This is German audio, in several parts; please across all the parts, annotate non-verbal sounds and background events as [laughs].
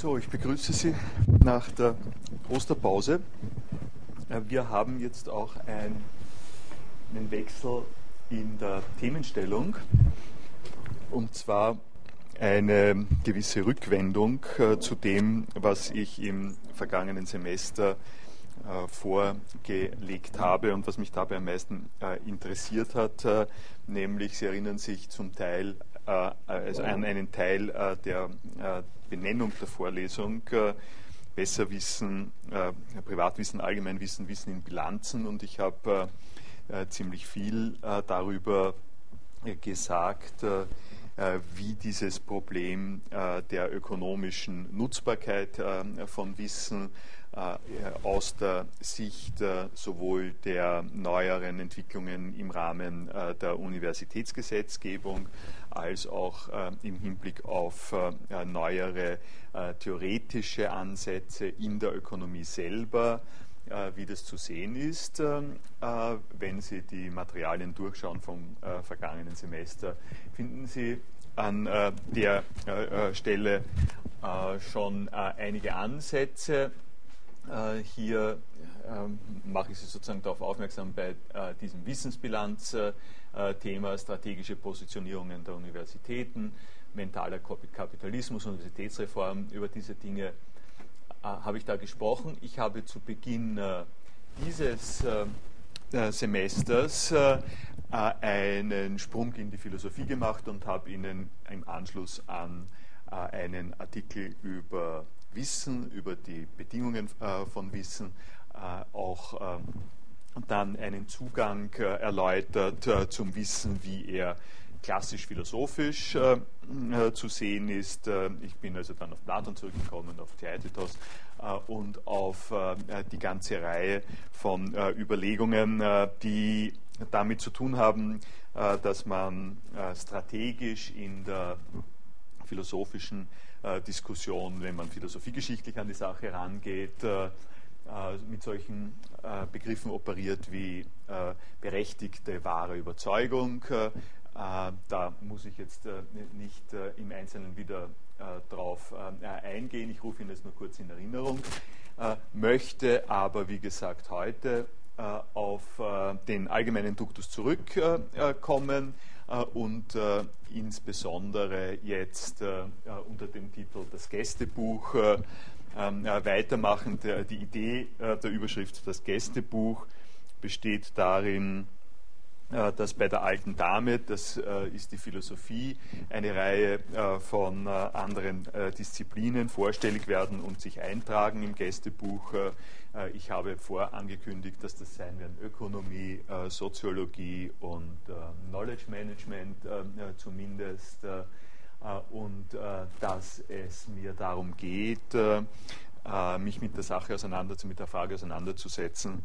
So, ich begrüße Sie nach der Osterpause. Äh, wir haben jetzt auch einen Wechsel in der Themenstellung und zwar eine gewisse Rückwendung äh, zu dem, was ich im vergangenen Semester äh, vorgelegt habe und was mich dabei am meisten interessiert hat, nämlich Sie erinnern sich zum Teil also an einen Teil der Benennung der Vorlesung besser wissen, äh, Privatwissen, Allgemeinwissen, Wissen in Bilanzen. Und ich habe äh, ziemlich viel äh, darüber gesagt, wie dieses Problem der ökonomischen Nutzbarkeit von Wissen aus der Sicht sowohl der neueren Entwicklungen im Rahmen der Universitätsgesetzgebung als auch äh, im Hinblick auf äh, neuere äh, theoretische Ansätze in der Ökonomie selber, äh, wie das zu sehen ist. Äh, wenn Sie die Materialien durchschauen vom äh, vergangenen Semester, finden Sie an der Stelle schon einige Ansätze. Hier ähm, mache ich Sie sozusagen darauf aufmerksam bei diesem Wissensbilanz. Äh, strategische Positionierungen der Universitäten, mentaler Kapitalismus, Universitätsreform. Über diese Dinge äh, habe ich da gesprochen. Ich habe zu Beginn äh, dieses Semesters einen Sprung in die Philosophie gemacht und habe Ihnen im Anschluss an einen Artikel über Wissen, über die Bedingungen von Wissen auch ähm, dann einen Zugang äh, erläutert äh, zum Wissen, wie er klassisch-philosophisch äh, äh, zu sehen ist. Äh, ich bin also dann auf Platon zurückgekommen, auf Theaetetos äh, und auf die ganze Reihe von Überlegungen, die damit zu tun haben, dass man strategisch in der philosophischen Diskussion, wenn man philosophiegeschichtlich an die Sache rangeht, äh, mit solchen äh, Begriffen operiert wie äh, berechtigte wahre Überzeugung. da muss ich jetzt nicht im Einzelnen wieder drauf eingehen. Ich rufe Ihnen das nur kurz in Erinnerung. möchte aber, wie gesagt, heute auf den allgemeinen Duktus zurückkommen und insbesondere jetzt unter dem Titel Das Gästebuch ähm, weitermachen. Der, die Idee äh, der Überschrift Das Gästebuch besteht darin, äh, dass bei der alten Dame, das äh, ist die Philosophie, eine Reihe äh, von äh, anderen äh, Disziplinen vorstellig werden und sich eintragen im Gästebuch. ich habe vorangekündigt, dass das sein werden Ökonomie, Soziologie und Knowledge Management zumindest äh, und äh, dass es mir darum geht, äh, mich mit der Sache auseinanderzusetzen, mit der Frage auseinanderzusetzen,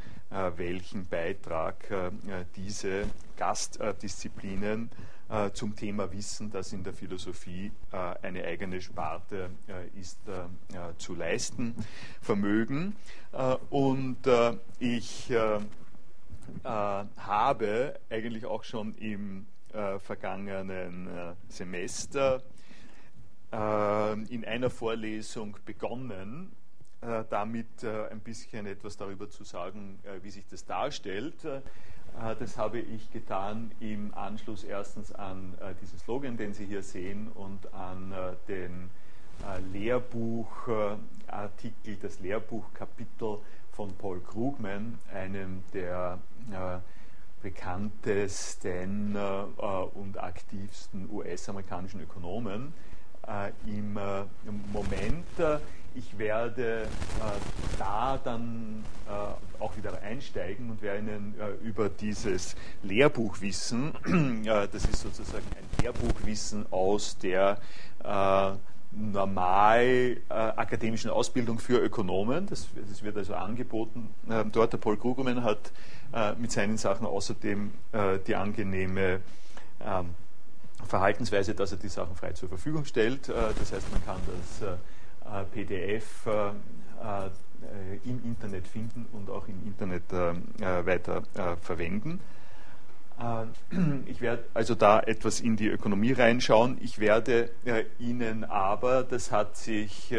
welchen Beitrag diese Gastdisziplinen zum Thema Wissen, das in der Philosophie eine eigene Sparte ist, zu leisten vermögen. Und ich habe eigentlich auch schon im äh, vergangenen äh, Semester äh, in einer Vorlesung begonnen, äh, damit äh, ein bisschen etwas darüber zu sagen, äh, wie sich das darstellt. das habe ich getan im Anschluss erstens an diesen Slogan, den Sie hier sehen, und an den Lehrbuchartikel, das Lehrbuchkapitel von Paul Krugman, einem der bekanntesten äh, und aktivsten US-amerikanischen Ökonomen äh, äh, im, Moment. Äh, ich werde äh, da dann äh, auch wieder einsteigen und werde Ihnen über dieses Lehrbuchwissen, [clears throat] das ist sozusagen ein Lehrbuchwissen aus der normal äh, akademischen Ausbildung für Ökonomen. Das, das wird also angeboten. Ähm, dort der Paul Krugermann hat äh, mit seinen Sachen außerdem äh, die angenehme ähm, Verhaltensweise, dass er die Sachen frei zur Verfügung stellt. Äh, das heißt, man kann das äh, äh, PDF im Internet finden und auch im Internet weiter verwenden. [clears throat] Ich werde also da etwas in die Ökonomie reinschauen. Ich werde Ihnen aber, das hat sich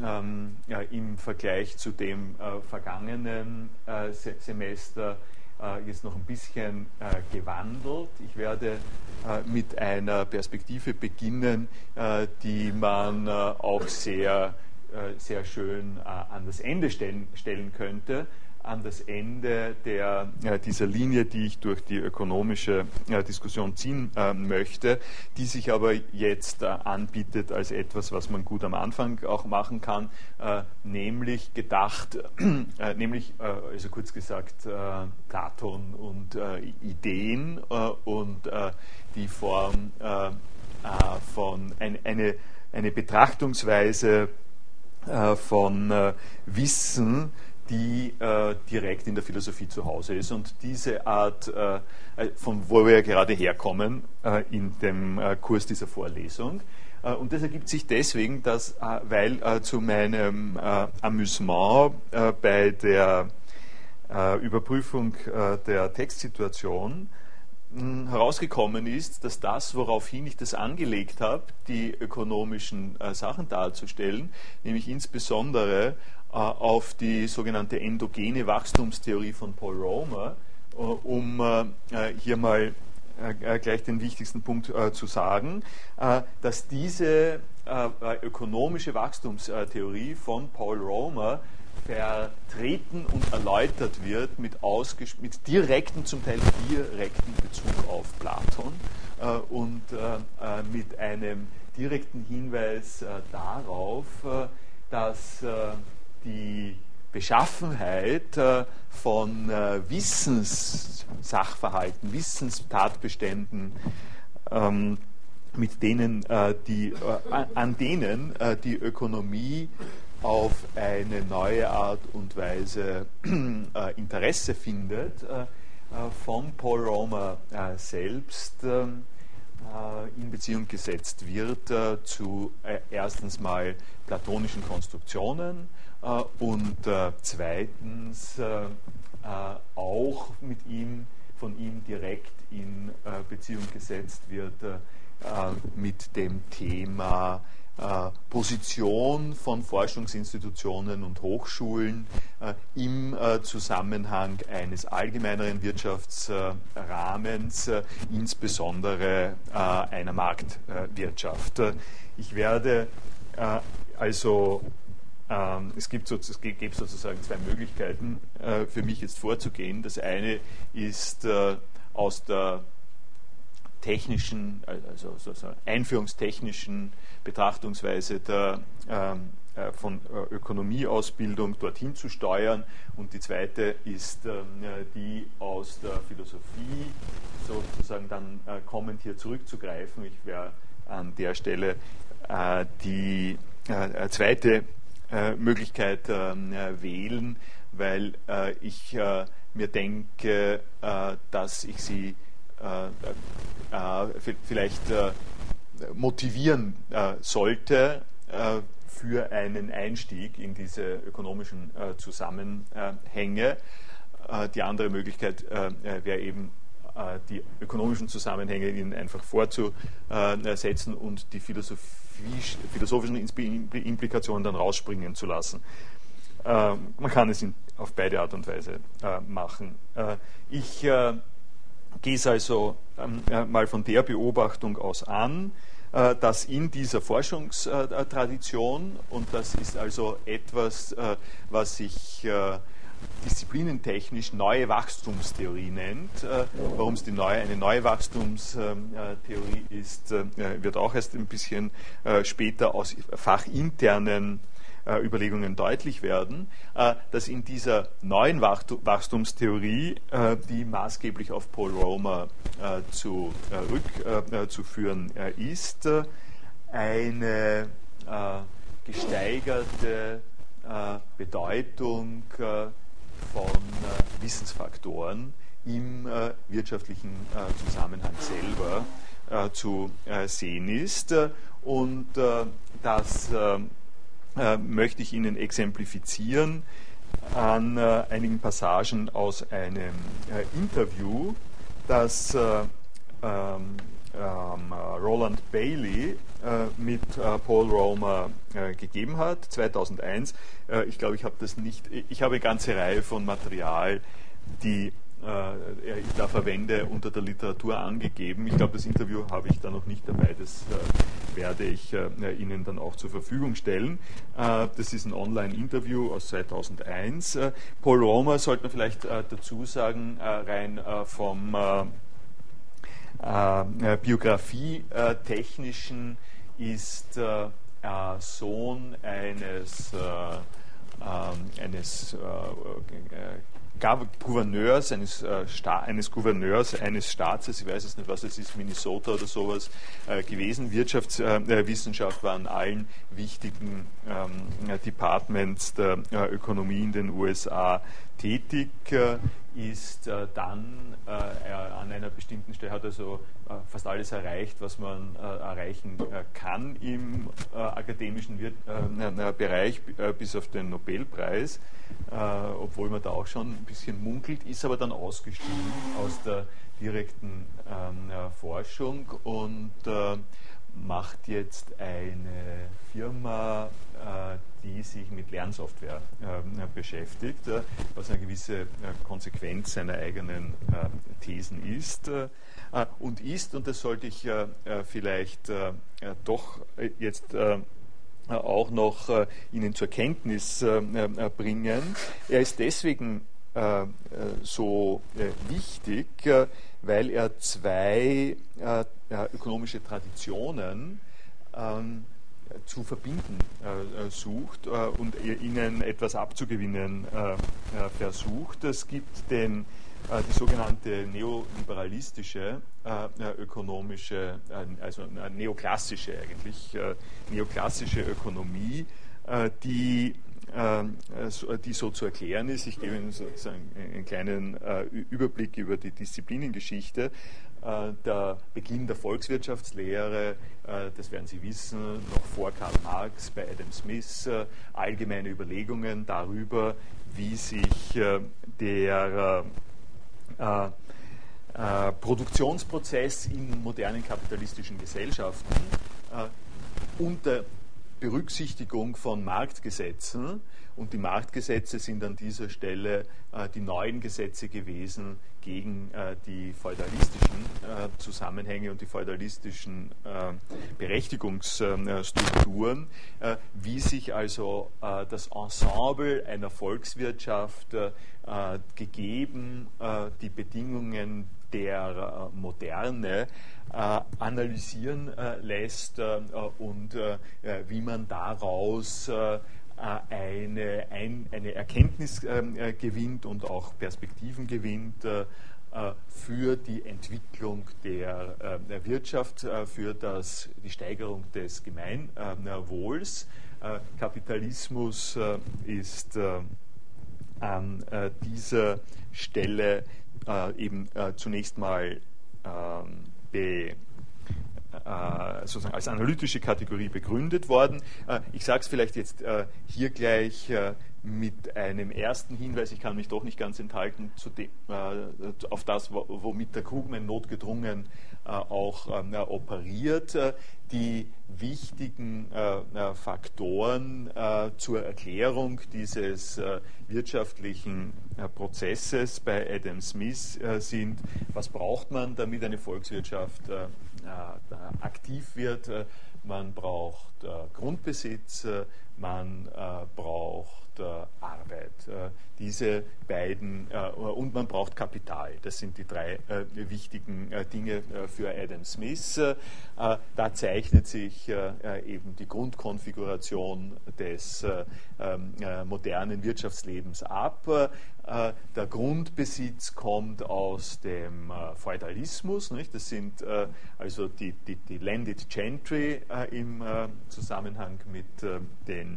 ähm, im Vergleich zu dem äh, vergangenen äh, Se Semester äh, jetzt noch ein bisschen äh, gewandelt. Ich werde äh, mit einer Perspektive beginnen, die man auch sehr, sehr schön an das Ende stellen, stellen könnte an das Ende der, äh, dieser Linie, die ich durch die ökonomische äh, Diskussion ziehen äh, möchte, die sich aber jetzt äh, anbietet als etwas, was man gut am Anfang auch machen kann, äh, nämlich gedacht, äh, nämlich, also kurz gesagt, Platon und Ideen und die Form von ein, eine, eine Betrachtungsweise von Wissen, die äh, direkt in der Philosophie zu Hause ist. Und diese Art, äh, äh von wo wir ja gerade herkommen, äh, in dem äh, Kurs dieser Vorlesung. Äh, und das ergibt sich deswegen, dass, weil zu meinem Amüsement bei der Überprüfung der Textsituation herausgekommen ist, dass das, woraufhin ich das angelegt habe, die ökonomischen Sachen darzustellen, nämlich insbesondere äh, auf die sogenannte endogene Wachstumstheorie von Paul Romer, äh, um äh, hier mal gleich den wichtigsten Punkt zu sagen, dass diese ökonomische Wachstumstheorie von Paul Romer vertreten und erläutert wird mit, mit direkten, zum Teil direkten Bezug auf Platon und mit einem direkten Hinweis darauf, dass die Beschaffenheit äh, von äh, Wissenssachverhalten, Wissenstatbeständen, ähm, mit denen äh, die, an denen die Ökonomie auf eine neue Art und Weise Interesse findet, von Paul Romer selbst ähm, in Beziehung gesetzt wird zu erstens mal platonischen Konstruktionen, äh, und äh, zweitens äh, auch mit ihm, von ihm direkt in Beziehung gesetzt wird mit dem Thema Position von Forschungsinstitutionen und Hochschulen im Zusammenhang eines allgemeineren Wirtschaftsrahmens, insbesondere einer Marktwirtschaft. Ich werde also ähm, es, gibt sozusagen zwei Möglichkeiten äh, für mich jetzt vorzugehen. Das eine ist äh, aus der technischen, also sozusagen einführungstechnischen Betrachtungsweise der, ähm, äh, von äh, Ökonomieausbildung dorthin zu steuern. Und die zweite ist ähm, die aus der Philosophie sozusagen dann äh, kommend hier zurückzugreifen. Ich werde an der Stelle äh, die zweite äh, Möglichkeit ähm, äh, wählen, weil äh, ich mir denke, dass ich sie vielleicht motivieren sollte für einen Einstieg in diese ökonomischen Zusammenhänge. die andere Möglichkeit wäre eben die ökonomischen Zusammenhänge ihnen einfach vorzusetzen und die philosophischen Implikationen dann rausspringen zu lassen. Äh, man kann es auf beide Art und Weise äh, machen. Äh, ich äh, gehe es also ähm, äh, mal von der Beobachtung aus an, äh, dass in dieser Forschungstradition, und das ist also etwas, was ich disziplinentechnisch neue Wachstumstheorie nennt. Äh, Warum es die neue, eine neue Wachstumstheorie ist, äh, wird auch erst ein bisschen äh, später aus fachinternen Überlegungen deutlich werden, dass in dieser neuen Wachstumstheorie, die maßgeblich auf Paul Romer zurückzuführen ist, eine gesteigerte Bedeutung von äh, Wissensfaktoren im äh, wirtschaftlichen äh, Zusammenhang selber zu sehen ist. Und das möchte ich Ihnen exemplifizieren an einigen Passagen aus einem Interview, das ähm, ähm, Roland Bailey mit mit Paul Romer gegeben hat, 2001. ich glaube, ich habe das nicht, ich habe eine ganze Reihe von Material, die äh, ich da verwende, unter der Literatur angegeben. Ich glaube, das Interview habe ich da noch nicht dabei, das äh, werde ich äh, Ihnen dann auch zur Verfügung stellen. das ist ein Online-Interview aus 2001. Paul Romer sollte man vielleicht dazu sagen, rein vom Biografie-technischen ist Sohn eines, eines Gouverneurs, eines, äh, eines Gouverneurs eines Staates, ich weiß es nicht, was es ist, Minnesota oder sowas äh, gewesen. Wirtschaftswissenschaft war an allen wichtigen ähm, Departments der äh, Ökonomie in den USA tätig, äh, ist äh, dann äh, an einer bestimmten Stelle, hat also fast alles erreicht, was man erreichen kann im akademischen Bereich, bis auf den Nobelpreis, obwohl man da auch schon ein bisschen munkelt, ist aber dann ausgestiegen aus der direkten ähm, Forschung und macht jetzt eine Firma, äh, die sich mit Lernsoftware äh, beschäftigt, äh, was eine gewisse Konsequenz seiner eigenen Thesen ist und ist, und das sollte ich vielleicht doch jetzt auch noch Ihnen zur Kenntnis bringen. Er ist deswegen so wichtig, weil er zwei ökonomische Traditionen ähm, zu verbinden äh, sucht äh, und ihnen etwas abzugewinnen äh, versucht. Es gibt den, die sogenannte neoliberalistische ökonomische, also neoklassische eigentlich, neoklassische Ökonomie, die die so zu erklären ist. Ich gebe Ihnen sozusagen einen kleinen Überblick über die Disziplinengeschichte. Äh, der Beginn der Volkswirtschaftslehre, äh, das werden Sie wissen, noch vor Karl Marx bei Adam Smith, äh, allgemeine Überlegungen darüber, wie sich der Produktionsprozess in modernen kapitalistischen Gesellschaften unter Berücksichtigung von Marktgesetzen. Und die Marktgesetze sind an dieser Stelle äh, die neuen Gesetze gewesen gegen äh, die feudalistischen äh, Zusammenhänge und die feudalistischen äh, Berechtigungsstrukturen, äh, wie sich also äh, das Ensemble einer Volkswirtschaft gegeben die Bedingungen der Moderne analysieren lässt und wie man daraus äh, eine, ein, eine Erkenntnis äh, gewinnt und auch Perspektiven gewinnt äh, für die Entwicklung der, der Wirtschaft, für das, die Steigerung des Gemeinwohls. Kapitalismus ist an dieser Stelle eben zunächst mal ähm, be äh, sozusagen als analytische Kategorie begründet worden. Äh, ich sage es vielleicht jetzt äh, hier gleich mit einem ersten Hinweis, ich kann mich doch nicht ganz enthalten, dem, auf das, womit der Krugman notgedrungen auch operiert. Die wichtigen Faktoren zur Erklärung dieses wirtschaftlichen Prozesses bei Adam Smith sind, was braucht man, damit eine Volkswirtschaft äh, aktiv wird. Äh, man braucht äh, Grundbesitz, man braucht Arbeit. Diese beiden und man braucht Kapital. Das sind die drei wichtigen Dinge für Adam Smith. Da zeichnet sich eben die Grundkonfiguration des ähm, modernen Wirtschaftslebens ab. Äh, der Grundbesitz kommt aus dem äh, Feudalismus, nicht? das sind äh, also die, die, die, Landed Gentry im Zusammenhang mit den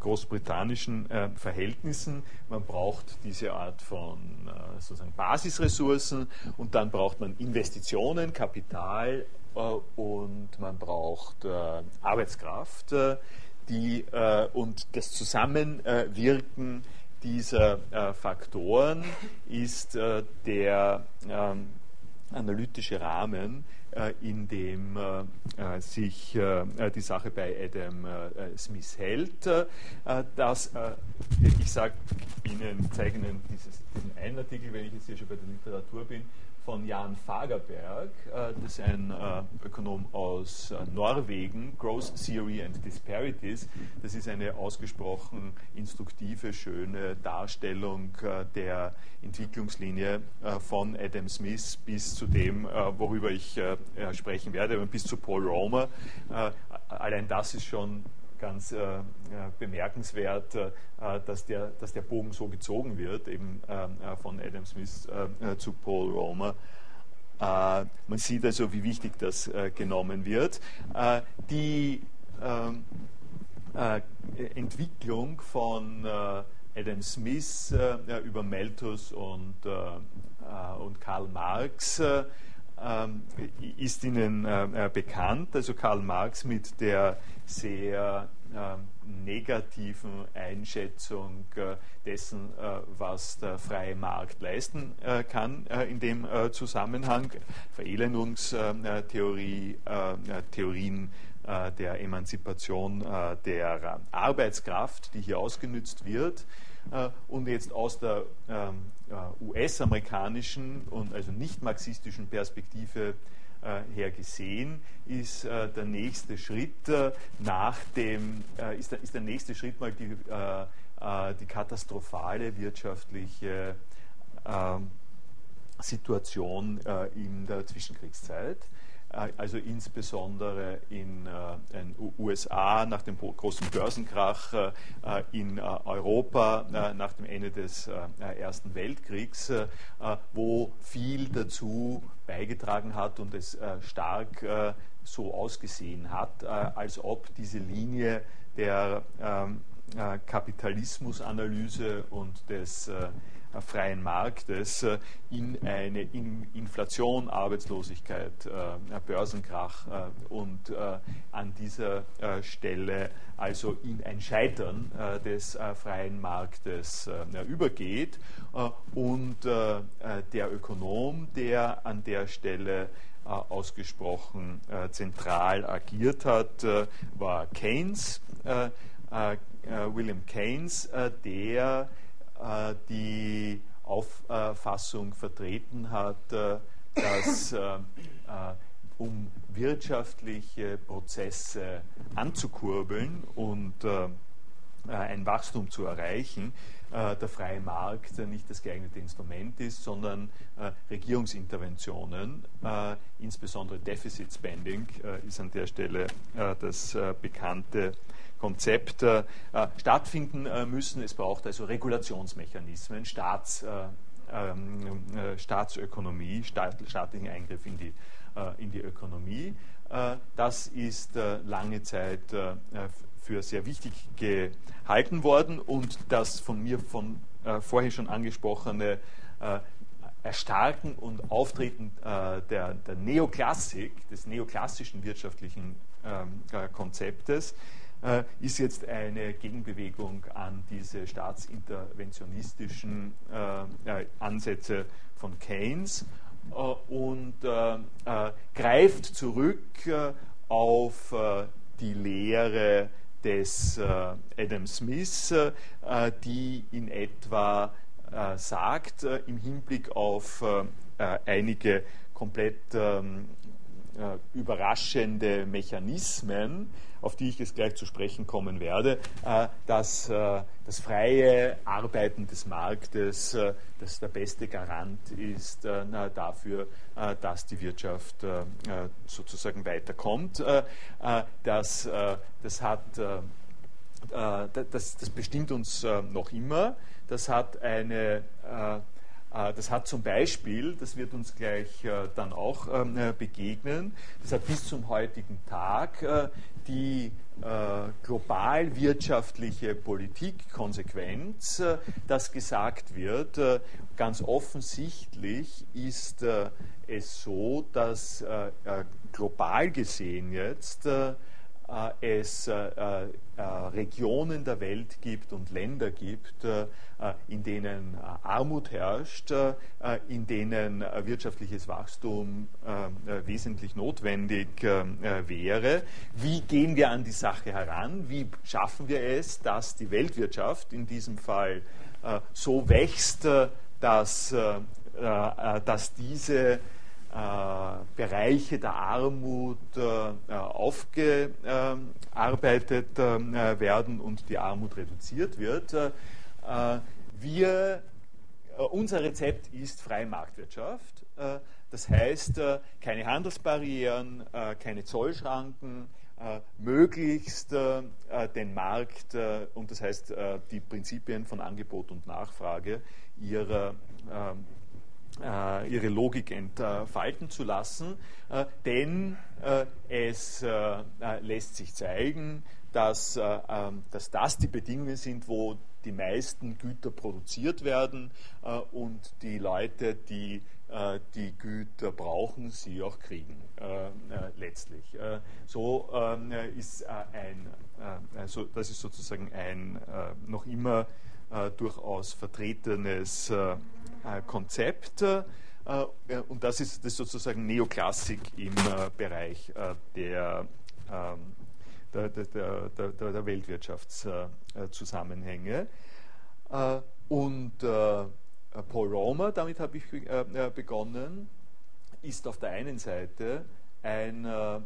großbritannischen Verhältnissen. Man braucht diese Art von sozusagen Basisressourcen und dann braucht man Investitionen, Kapital und man braucht Arbeitskraft, die und das Zusammenwirken dieser äh, Faktoren ist äh, der ähm, analytische Rahmen, in dem sich die Sache bei Adam Smith hält. dass, ich sage Ihnen, zeige Ihnen dieses, diesen einen Artikel, wenn ich jetzt hier schon bei der Literatur bin, von Jan Fagerberg, äh, das ist ein äh, Ökonom aus äh, Norwegen, Growth Theory and Disparities. Das ist eine ausgesprochen instruktive, schöne Darstellung der Entwicklungslinie von Adam Smith bis zu dem, worüber ich sprechen werde, bis zu Paul Romer. Allein das ist schon ganz äh, bemerkenswert, äh, dass, der, dass der Bogen so gezogen wird, eben äh, von Adam Smith äh, zu Paul Romer. Äh, man sieht also, wie wichtig das äh, genommen wird. die ähm, Entwicklung von Adam Smith über Malthus und, und Karl Marx ähm, ist Ihnen äh, äh, bekannt. Also Karl Marx mit der sehr äh, negativen Einschätzung äh, dessen, äh, was der freie Markt leisten äh, kann in dem Zusammenhang. Verelendungstheorie, Theorien der Emanzipation der Arbeitskraft, die hier ausgenützt wird. und jetzt aus der ähm, äh, US-amerikanischen und also nicht marxistischen Perspektive her gesehen, ist äh, der nächste Schritt nach dem, ist der, ist der nächste Schritt mal die, die katastrophale wirtschaftliche ähm, Situation in der Zwischenkriegszeit. Äh, also insbesondere in den äh, USA nach dem großen Börsenkrach, äh, in Europa nach dem Ende des Ersten Weltkriegs, wo viel dazu beigetragen hat und es stark so ausgesehen hat, als ob diese Linie der ähm, Kapitalismusanalyse und des freien Marktes äh, in eine Inflation, Arbeitslosigkeit, äh, Börsenkrach äh, und an dieser Stelle also in ein Scheitern des freien Marktes übergeht. Und der Ökonom, der an der Stelle ausgesprochen zentral agiert hat, war Keynes. William Keynes, der äh, die Auffassung vertreten hat, äh, dass äh, um wirtschaftliche Prozesse anzukurbeln und ein Wachstum zu erreichen, der freie Markt nicht das geeignete Instrument ist, sondern Regierungsinterventionen, insbesondere Deficit Spending, ist an der Stelle das bekannte Konzept äh, stattfinden äh, müssen. Es braucht also Regulationsmechanismen, Staats, äh, ähm, äh Staatsökonomie, staat, staatlichen Eingriff in die, äh, in die Ökonomie. Äh, das ist lange Zeit für sehr wichtig gehalten worden und das von mir von vorher schon angesprochene Erstarken und Auftreten der, der Neoklassik, des neoklassischen wirtschaftlichen ähm, Konzeptes, äh, ist jetzt eine Gegenbewegung an diese staatsinterventionistischen äh, äh Ansätze von Keynes äh, und äh, greift zurück auf die Lehre des Adam Smith, die in etwa sagt, im Hinblick auf einige komplett ähm, überraschende Mechanismen, auf die ich jetzt gleich zu sprechen kommen werde, äh, dass äh, das freie Arbeiten des Marktes äh, das der beste Garant ist dafür, dass die Wirtschaft sozusagen weiterkommt. Das, das, hat, das, das bestimmt uns noch immer. Das hat eine das hat zum Beispiel, das wird uns gleich dann auch ähm, begegnen, das hat bis zum heutigen Tag die äh, global wirtschaftliche Politikkonsequenz, äh, dass gesagt wird, äh, ganz offensichtlich ist äh, es so, dass äh, äh, global gesehen jetzt es Regionen der Welt gibt und Länder gibt, in denen Armut herrscht, in denen wirtschaftliches Wachstum wesentlich notwendig wäre. Wie gehen wir an die Sache heran? Wie schaffen wir es, dass die Weltwirtschaft in diesem Fall so wächst, dass, dass diese Bereiche der Armut aufgearbeitet werden und die Armut reduziert wird. Wir, unser Rezept ist freie Marktwirtschaft. das heißt, keine Handelsbarrieren, keine Zollschranken, möglichst den Markt und das heißt die Prinzipien von Angebot und Nachfrage ihrer äh, ihre Logik entfalten zu lassen, äh, denn äh, es lässt sich zeigen, dass, ähm, dass das die Bedingungen sind, wo die meisten Güter produziert werden und die Leute, die die Güter brauchen, sie auch kriegen, letztlich. so ähm, ist ein, also das ist sozusagen ein noch immer durchaus vertretenes äh, Konzept. Äh, und das ist, das sozusagen Neoklassik im äh, Bereich der, ähm, der, der, der, der Weltwirtschaftszusammenhänge. und Paul Romer, damit habe ich begonnen, ist auf der einen Seite ein, äh,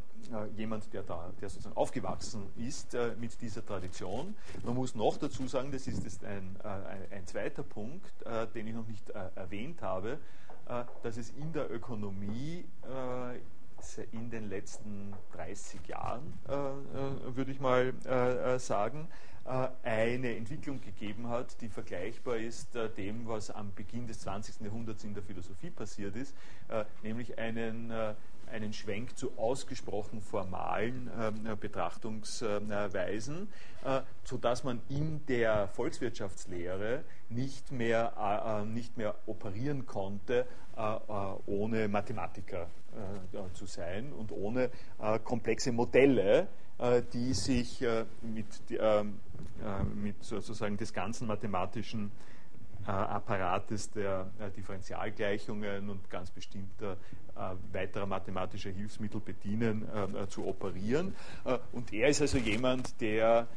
jemand, der, da, der sozusagen aufgewachsen ist äh, mit dieser Tradition. Man muss noch dazu sagen, das ist jetzt ein, äh, ein, ein, zweiter Punkt, äh, den ich noch nicht äh, erwähnt habe, äh, dass es in der Ökonomie in den letzten 30 Jahren, würde ich mal sagen, eine Entwicklung gegeben hat, die vergleichbar ist dem, was am Beginn des 20. Jahrhunderts in der Philosophie passiert ist, nämlich einen einen Schwenk zu ausgesprochen formalen äh, Betrachtungsweisen, äh, sodass man in der Volkswirtschaftslehre nicht mehr, äh, äh nicht mehr operieren konnte, äh, äh, ohne Mathematiker zu sein und ohne komplexe Modelle, die sich mit, mit sozusagen des ganzen mathematischen Apparates der Differentialgleichungen und ganz bestimmter äh, weiterer mathematischer Hilfsmittel bedienen, äh, äh, zu operieren. und er ist also jemand, der,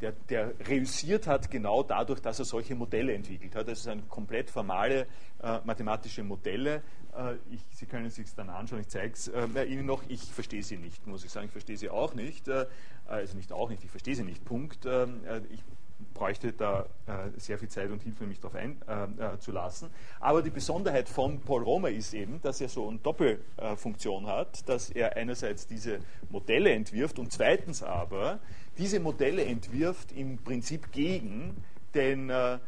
der, der reüssiert hat, genau dadurch, dass er solche Modelle entwickelt hat. Das sind komplett formale mathematische Modelle. Ich, sie können es sich dann anschauen, ich zeige es Ihnen noch. Ich verstehe sie nicht, muss ich sagen. Ich verstehe sie auch nicht. also nicht auch nicht, ich verstehe sie nicht. Punkt. ich bräuchte da äh, sehr viel Zeit und Hilfe, mich darauf einzulassen. Äh, äh Aber die Besonderheit von Paul Romer ist eben, dass er so eine Doppelfunktion hat, dass er einerseits diese Modelle entwirft und zweitens aber diese Modelle entwirft im Prinzip gegen den äh,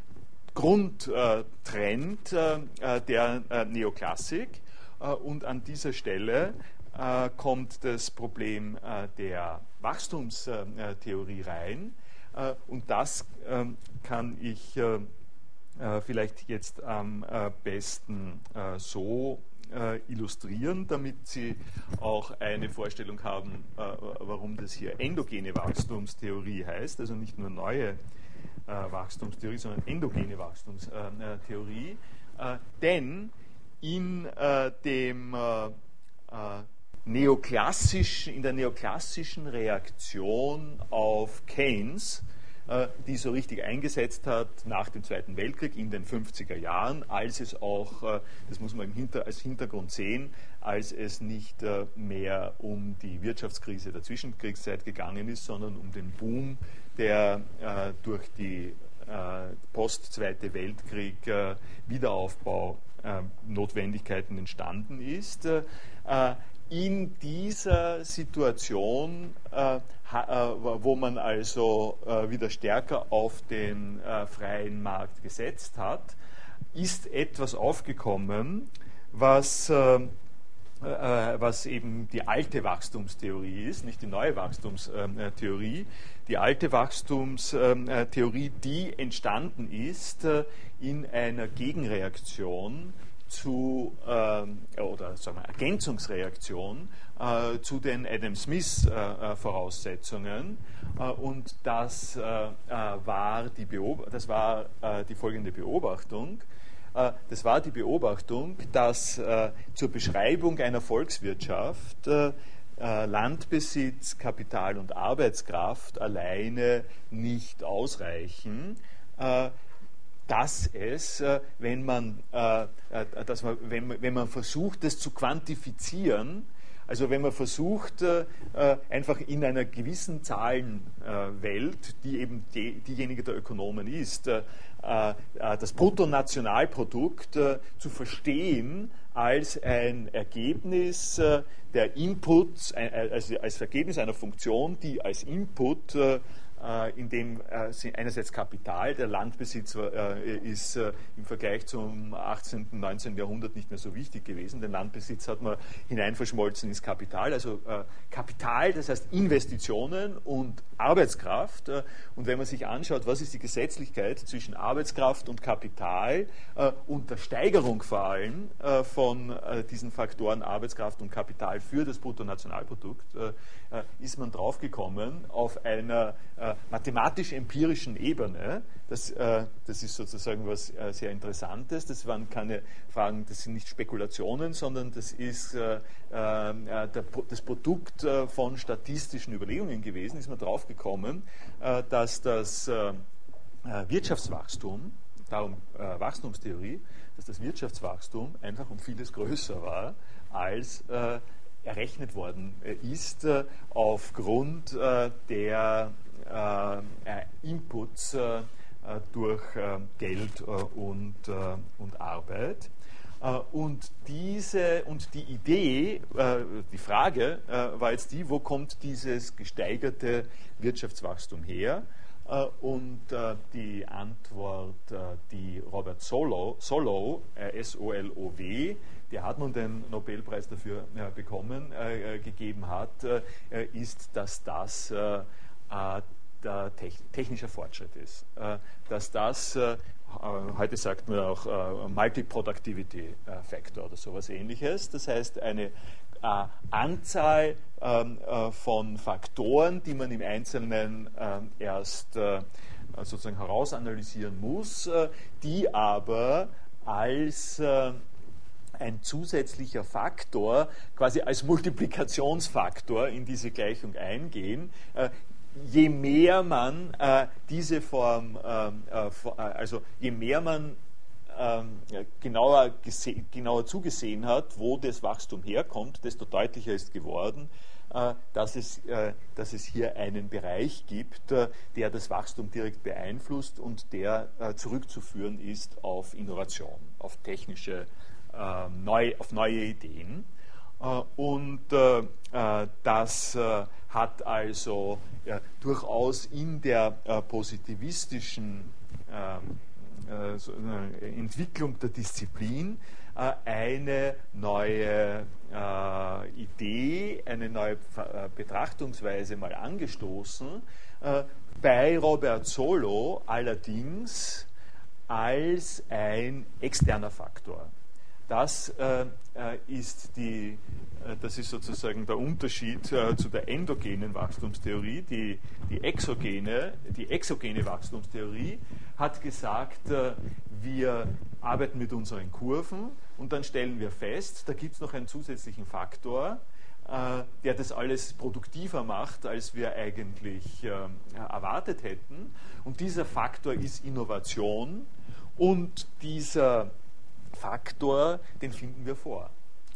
Grundtrend äh, der Neoklassik. und an dieser Stelle kommt das Problem der Wachstumstheorie rein und das ähm, kann ich äh, äh, vielleicht jetzt am besten so illustrieren, damit Sie auch eine Vorstellung haben, warum das hier endogene Wachstumstheorie heißt, also nicht nur neue Wachstumstheorie, sondern endogene Wachstumstheorie. denn in dem neoklassischen, in der neoklassischen Reaktion auf Keynes, äh, die so richtig eingesetzt hat nach dem Zweiten Weltkrieg in den 50er Jahren, als es auch, äh, das muss man Hinter, als Hintergrund sehen, als es nicht äh, mehr um die Wirtschaftskrise der Zwischenkriegszeit gegangen ist, sondern um den Boom, der durch die Post-Zweite Weltkrieg Wiederaufbau Notwendigkeiten entstanden ist in dieser Situation, äh, äh, wo man also äh, wieder stärker auf den äh, freien Markt gesetzt hat, ist etwas aufgekommen, was, äh, äh, was eben die alte Wachstumstheorie ist, nicht die neue Wachstumstheorie. Die alte Wachstumstheorie, die entstanden ist in einer Gegenreaktion zu, äh, oder sagen wir, Ergänzungsreaktion äh, zu den Adam Smith-Voraussetzungen. Äh, äh, und das, war die das war die folgende Beobachtung. Das war die Beobachtung, dass zur Beschreibung einer Volkswirtschaft Landbesitz, Kapital und Arbeitskraft alleine nicht ausreichen, dass es, wenn man, dass man, wenn, wenn man versucht, das zu quantifizieren, also wenn man versucht, äh, einfach in einer gewissen Zahlenwelt, die eben diejenige der Ökonomen ist, äh, äh, das Bruttonationalprodukt zu verstehen als ein Ergebnis der Inputs, als Ergebnis einer Funktion, die als Input äh, in dem äh, einerseits Kapital, der Landbesitz äh, ist im Vergleich zum 18., und 19. Jahrhundert nicht mehr so wichtig gewesen. Den Landbesitz hat man hineinverschmolzen ins Kapital. Also Kapital, das heißt Investitionen und Arbeitskraft. Und wenn man sich anschaut, was ist die Gesetzlichkeit zwischen Arbeitskraft und Kapital und der Steigerung vor allem von diesen Faktoren Arbeitskraft und Kapital für das Bruttonationalprodukt, ist man draufgekommen auf einer mathematisch-empirischen Ebene. Das, äh, das ist sozusagen was äh, sehr Interessantes. Das waren keine Fragen, das sind nicht Spekulationen, sondern das ist äh, äh der, das Produkt äh, von statistischen Überlegungen gewesen. Ist man draufgekommen, äh, dass das Wirtschaftswachstum, darum Wachstumstheorie, dass das Wirtschaftswachstum einfach um vieles größer war als errechnet worden ist aufgrund der äh, äh, Inputs äh, durch Geld und, und Arbeit. Und diese und die Idee, die Frage war jetzt die, wo kommt dieses gesteigerte Wirtschaftswachstum her? Und die Antwort, die Robert Solow, Solow S-O-L-O-W, der hat nun den Nobelpreis dafür bekommen, gegeben hat, ist, dass das der technische Fortschritt ist. Äh, dass das, äh, heute sagt man auch äh, Multi-Productivity Factor oder sowas ähnliches, das heißt eine Anzahl ähm, von Faktoren, die man im Einzelnen erst sozusagen herausanalysieren muss, die aber als ein zusätzlicher Faktor, quasi als Multiplikationsfaktor in diese Gleichung eingehen, je mehr man äh, diese Form, ähm, äh, äh, also je mehr man ähm, genauer, genauer zugesehen hat, wo das Wachstum herkommt, desto deutlicher ist geworden, äh, dass, es, äh, dass es hier einen Bereich gibt, der das Wachstum direkt beeinflusst und der zurückzuführen ist auf Innovation, auf technische, ähm, neu, auf neue Ideen. Und das hat also durchaus in der äh, positivistischen ähm, äh, äh, Entwicklung der Disziplin äh, eine neue äh, Idee, eine neue äh, Betrachtungsweise mal angestoßen. bei Robert Solo allerdings als ein externer Faktor. Das ist die äh, das ist sozusagen der Unterschied äh, zu der endogenen Wachstumstheorie. Die, die, exogene, die exogene Wachstumstheorie hat gesagt, äh, wir arbeiten mit unseren Kurven und dann stellen wir fest, da gibt es noch einen zusätzlichen Faktor, äh, der das alles produktiver macht, als wir eigentlich äh, erwartet hätten. Und dieser Faktor ist Innovation und dieser Faktor, den finden wir vor.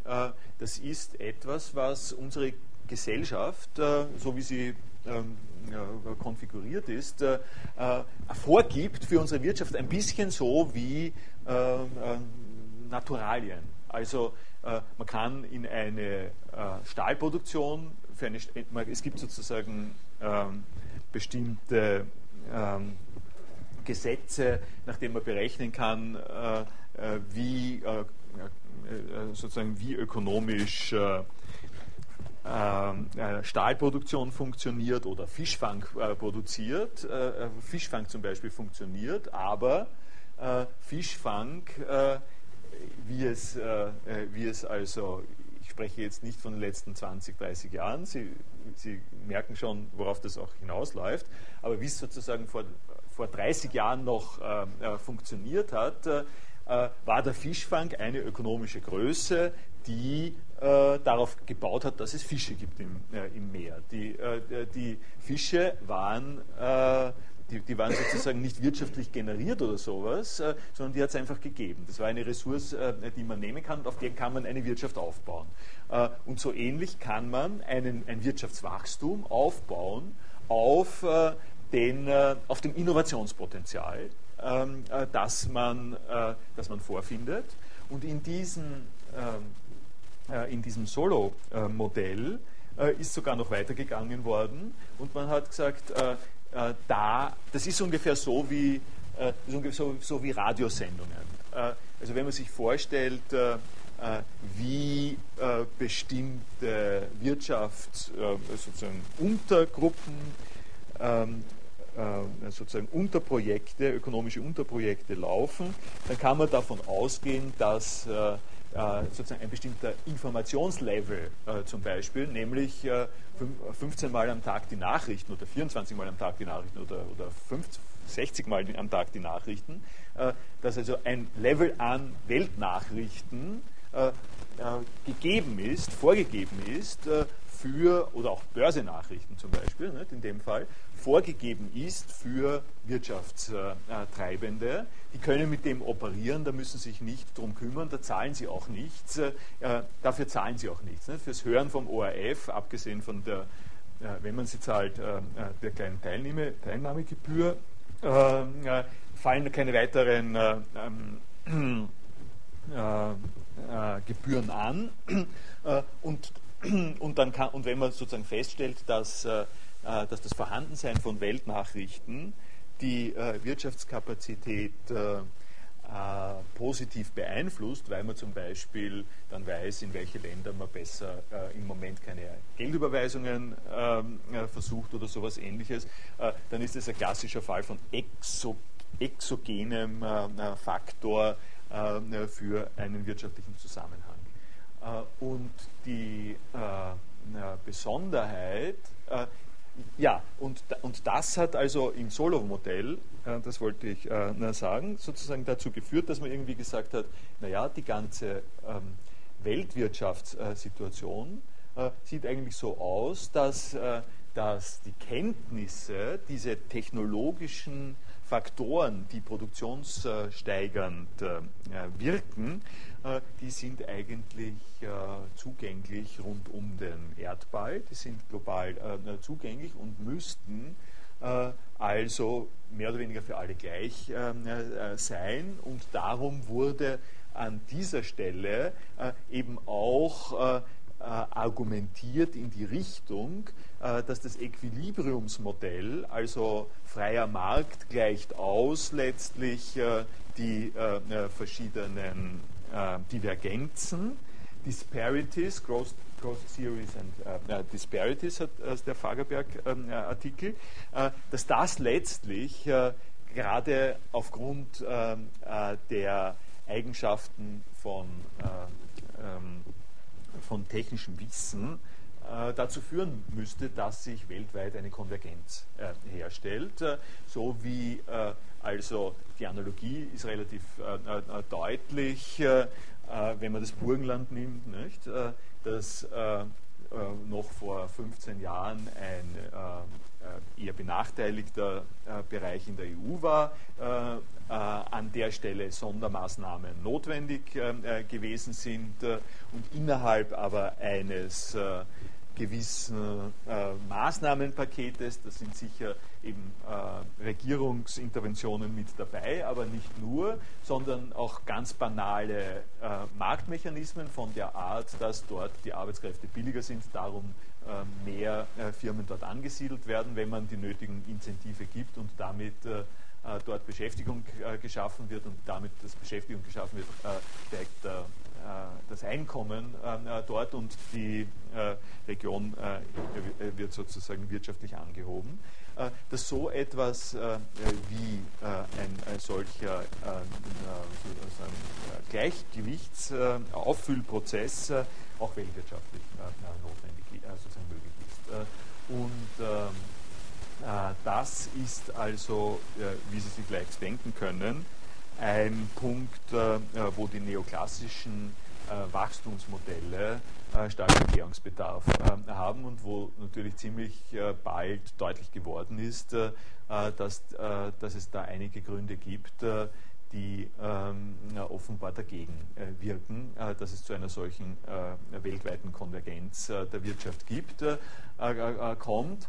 Äh, das ist etwas, was unsere Gesellschaft, äh, so wie sie ähm, konfiguriert ist, äh, vorgibt für unsere Wirtschaft ein bisschen so wie Naturalien. Also man kann in eine Stahlproduktion, für eine, es gibt sozusagen ähm, bestimmte ähm, Gesetze, nach denen man berechnen kann, wie äh, sozusagen wie ökonomisch äh, äh, Stahlproduktion funktioniert oder Fischfang produziert. Fischfang zum Beispiel funktioniert, aber Fischfang wie, es, wie es also, ich spreche jetzt nicht von den letzten 20, 30 Jahren, Sie, Sie merken schon, worauf das auch hinausläuft, aber wie es sozusagen vor, vor 30 Jahren noch funktioniert hat, war der Fischfang eine ökonomische Größe, die äh, darauf gebaut hat, dass es Fische gibt im, äh, im Meer. Die, äh, die, Fische waren, äh, die, die, waren sozusagen nicht wirtschaftlich generiert oder sowas, äh, sondern die hat es einfach gegeben. Das war eine Ressource, äh, die man nehmen kann und auf der kann man eine Wirtschaft aufbauen. und so ähnlich kann man einen, ein Wirtschaftswachstum aufbauen auf, den, auf dem Innovationspotenzial, ähm, das, man, das man vorfindet. Und in diesen ähm, äh, in diesem Solo-Modell äh, ist sogar noch weitergegangen worden und man hat gesagt, äh, da, das ist ungefähr so wie, so, so, wie Radiosendungen. also wenn man sich vorstellt, wie bestimmte Wirtschafts-, Untergruppen, ähm, sozusagen Unterprojekte, ökonomische Unterprojekte laufen, dann kann man davon ausgehen, dass äh, sozusagen ein bestimmter Informationslevel äh, zum Beispiel, nämlich äh, 15 Mal am Tag die Nachrichten oder 24 Mal am Tag die Nachrichten oder, oder 50, 60 Mal am Tag die Nachrichten, äh, dass also ein Level an Weltnachrichten äh, äh, gegeben ist, vorgegeben ist für, oder auch Börsenachrichten zum Beispiel, nicht, in dem Fall, vorgegeben ist für Wirtschaftstreibende. Die können mit dem operieren, da müssen sie sich nicht drum kümmern, da zahlen sie auch nichts, äh, dafür zahlen sie auch nichts. Nicht? Fürs Hören vom ORF, abgesehen von der, äh, wenn man sie zahlt, äh, der kleinen Teilnahme, Teilnahmegebühr, fallen keine weiteren ähm, Gebühren an. [clears throat] und [clears throat] und, dann kann, und wenn man sozusagen feststellt, dass, äh, äh, dass das Vorhandensein von Weltnachrichten die äh, Wirtschaftskapazität äh, äh, positiv beeinflusst, weil man zum Beispiel dann weiß, in welche Länder man besser äh, im Moment keine Geldüberweisungen ähm, versucht oder sowas ähnliches, dann ist das ein klassischer Fall von exo, exogenem Faktor für einen wirtschaftlichen Zusammenhang. Äh, und die äh, Besonderheit, äh, ja, und, und das hat also im Solo-Modell, das wollte ich sagen, sozusagen dazu geführt, dass man irgendwie gesagt hat, naja, die ganze ähm, Weltwirtschaftssituation sieht eigentlich so aus, dass, dass die Kenntnisse, diese technologischen Faktoren, die produktionssteigernd wirken, äh, die sind eigentlich äh, zugänglich rund um den Erdball, die sind global äh, zugänglich und müssten also mehr oder weniger für alle gleich sein. Und darum wurde an dieser Stelle eben auch argumentiert in die Richtung, dass das Äquilibriumsmodell, also freier Markt gleicht aus letztlich die verschiedenen äh, Divergenzen, Disparities, Growth, Growth Theories and uh, Disparities, hat äh, der Fagerberg-Artikel, ähm, dass das letztlich gerade aufgrund ähm, der Eigenschaften von, ähm, von technischem Wissen dazu führen müsste, dass sich weltweit eine Konvergenz herstellt, so wie also die Analogie ist relativ äh, äh, deutlich, äh, wenn man das Burgenland nimmt, nicht? dass noch vor 15 Jahren ein eher benachteiligter Bereich in der EU war, an der Stelle Sondermaßnahmen notwendig gewesen sind und innerhalb aber eines gewissen äh, Maßnahmenpaketes. Da sind sicher eben äh, Regierungsinterventionen mit dabei, aber nicht nur, sondern auch ganz banale äh, Marktmechanismen von der Art, dass dort die Arbeitskräfte billiger sind, darum äh, mehr äh, Firmen dort angesiedelt werden, wenn man die nötigen Incentive gibt und damit äh, dort Beschäftigung geschaffen wird und damit, dass Beschäftigung geschaffen wird, steigt der das Einkommen dort und die Region wird sozusagen wirtschaftlich angehoben dass so etwas wie ein, solcher Gleichgewichtsauffüllprozess auch weltwirtschaftlich notwendig, sozusagen möglich ist. Und ähm, das ist also, wie Sie sich leicht denken können, ein Punkt, äh, wo die neoklassischen äh, Wachstumsmodelle äh, starken Erklärungsbedarf haben und wo natürlich ziemlich bald deutlich geworden ist, dass, dass es da einige Gründe gibt, die ähm, offenbar dagegen äh, wirken, äh, dass es zu einer solchen äh, weltweiten Konvergenz der Wirtschaft gibt, kommt.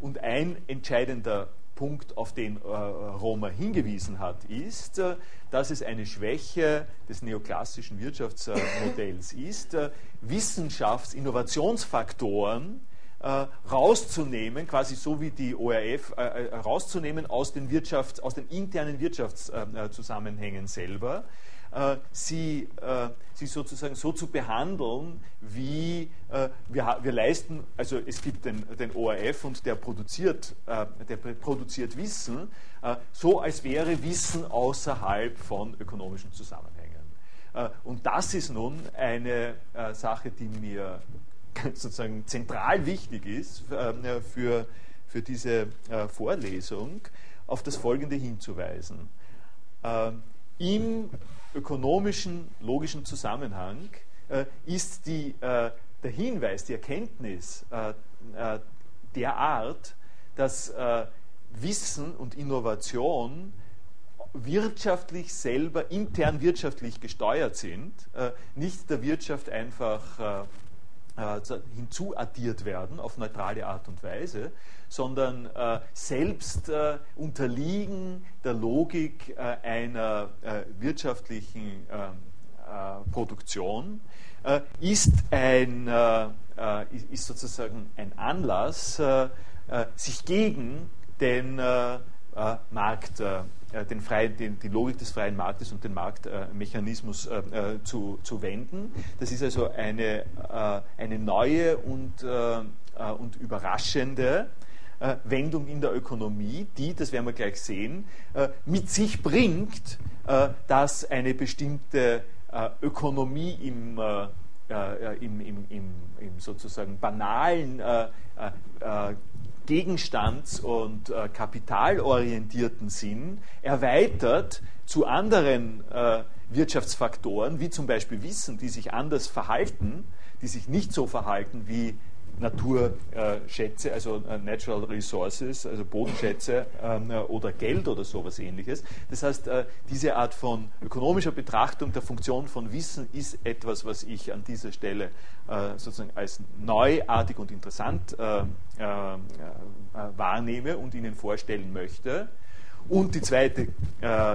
und ein entscheidender Punkt, auf den äh, Roma hingewiesen hat, ist, äh, dass es eine Schwäche des neoklassischen Wirtschaftsmodells [laughs] ist, äh, Wissenschafts-Innovationsfaktoren äh, rauszunehmen, quasi so wie die ORF, rauszunehmen aus den, Wirtschafts-, aus den internen Wirtschaftszusammenhängen selber, sie, äh, sie sozusagen so zu behandeln, wie äh, wir, wir leisten, also es gibt den, den ORF und der produziert, der produziert Wissen, so als wäre Wissen außerhalb von ökonomischen Zusammenhängen. Und das ist nun eine Sache, die mir [laughs] sozusagen zentral wichtig ist äh, für, für diese äh, Vorlesung, auf das Folgende hinzuweisen. Im ökonomischen, logischen Zusammenhang äh, ist die, der Hinweis, die Erkenntnis der Art, dass Wissen und Innovation wirtschaftlich selber, intern wirtschaftlich gesteuert sind, nicht der Wirtschaft einfach äh, hinzuaddiert werden auf neutrale Art und Weise, sondern äh, selbst äh, unterliegen der Logik äh, einer äh, wirtschaftlichen ähm, äh, Produktion, ist, ein, ist sozusagen ein Anlass, sich gegen den Markt äh, den freien, den, die Logik des freien Marktes und den Marktmechanismus äh, äh, zu, zu wenden. Das ist also eine, äh, eine neue und, äh, äh, und überraschende Wendung in der Ökonomie, die, das werden wir gleich sehen, mit sich bringt, dass eine bestimmte Ökonomie im, im, im, im, im sozusagen banalen gegenstands- und äh, kapitalorientierten Sinn erweitert zu anderen äh, Wirtschaftsfaktoren, wie zum Beispiel Wissen, die sich anders verhalten, die sich nicht so verhalten wie Naturschätze, also äh, Natural Resources, also Bodenschätze ähm, äh, oder Geld oder sowas ähnliches. Das heißt, äh, diese Art von ökonomischer Betrachtung der Funktion von Wissen ist etwas, was ich an dieser Stelle sozusagen als neuartig und interessant wahrnehme und Ihnen vorstellen möchte. Und die zweite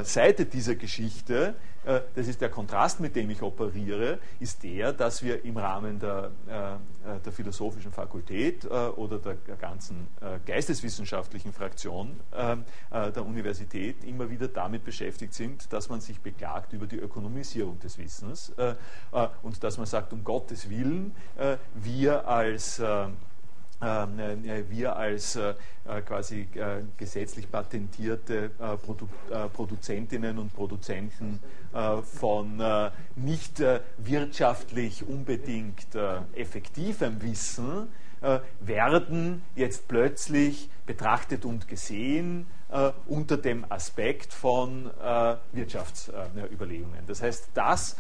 Seite dieser Geschichte äh, das ist der Kontrast, mit dem ich operiere, ist der, dass wir im Rahmen der, äh, der philosophischen Fakultät äh, oder der ganzen geisteswissenschaftlichen Fraktion der Universität immer wieder damit beschäftigt sind, dass man sich beklagt über die Ökonomisierung des Wissens und dass man sagt, um Gottes Willen, wir als äh, wir als äh, äh, quasi gesetzlich patentierte Produzentinnen und Produzenten von nicht wirtschaftlich unbedingt effektivem Wissen werden jetzt plötzlich betrachtet und gesehen unter dem Aspekt von Wirtschaftsüberlegungen. Das heißt, das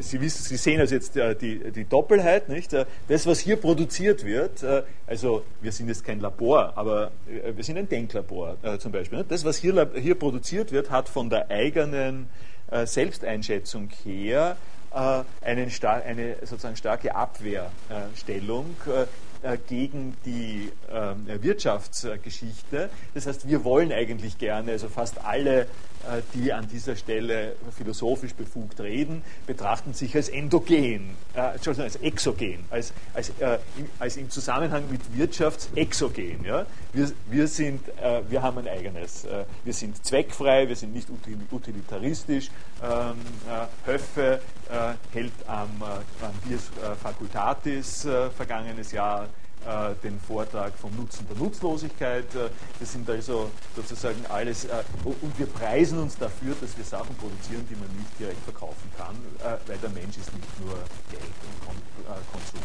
Sie, wissen, Sie sehen also jetzt äh, die, die Doppelheit, nicht? Äh, das, was hier produziert wird, äh, also wir sind jetzt kein Labor, aber wir sind ein Denklabor zum Beispiel. Das, was hier, hier produziert wird, hat von der eigenen Selbsteinschätzung her einen, eine sozusagen starke Abwehrstellung gegen die ähm, Wirtschaftsgeschichte. Das heißt, wir wollen eigentlich gerne, also fast alle, die an dieser Stelle philosophisch befugt reden, betrachten sich als endogen, Entschuldigung, als exogen, als, als, als im Zusammenhang mit Wirtschaftsexogen. Ja? Wir, wir, sind, wir haben ein eigenes. wir sind zweckfrei, wir sind nicht utilitaristisch. Ähm, Höffe hält am, am Bias Facultatis vergangenes Jahr äh, den Vortrag vom Nutzen der Nutzlosigkeit. Äh, das sind also sozusagen alles, äh, und wir preisen uns dafür, dass wir Sachen produzieren, die man nicht direkt verkaufen kann, weil der Mensch ist nicht nur Geld und Konsum.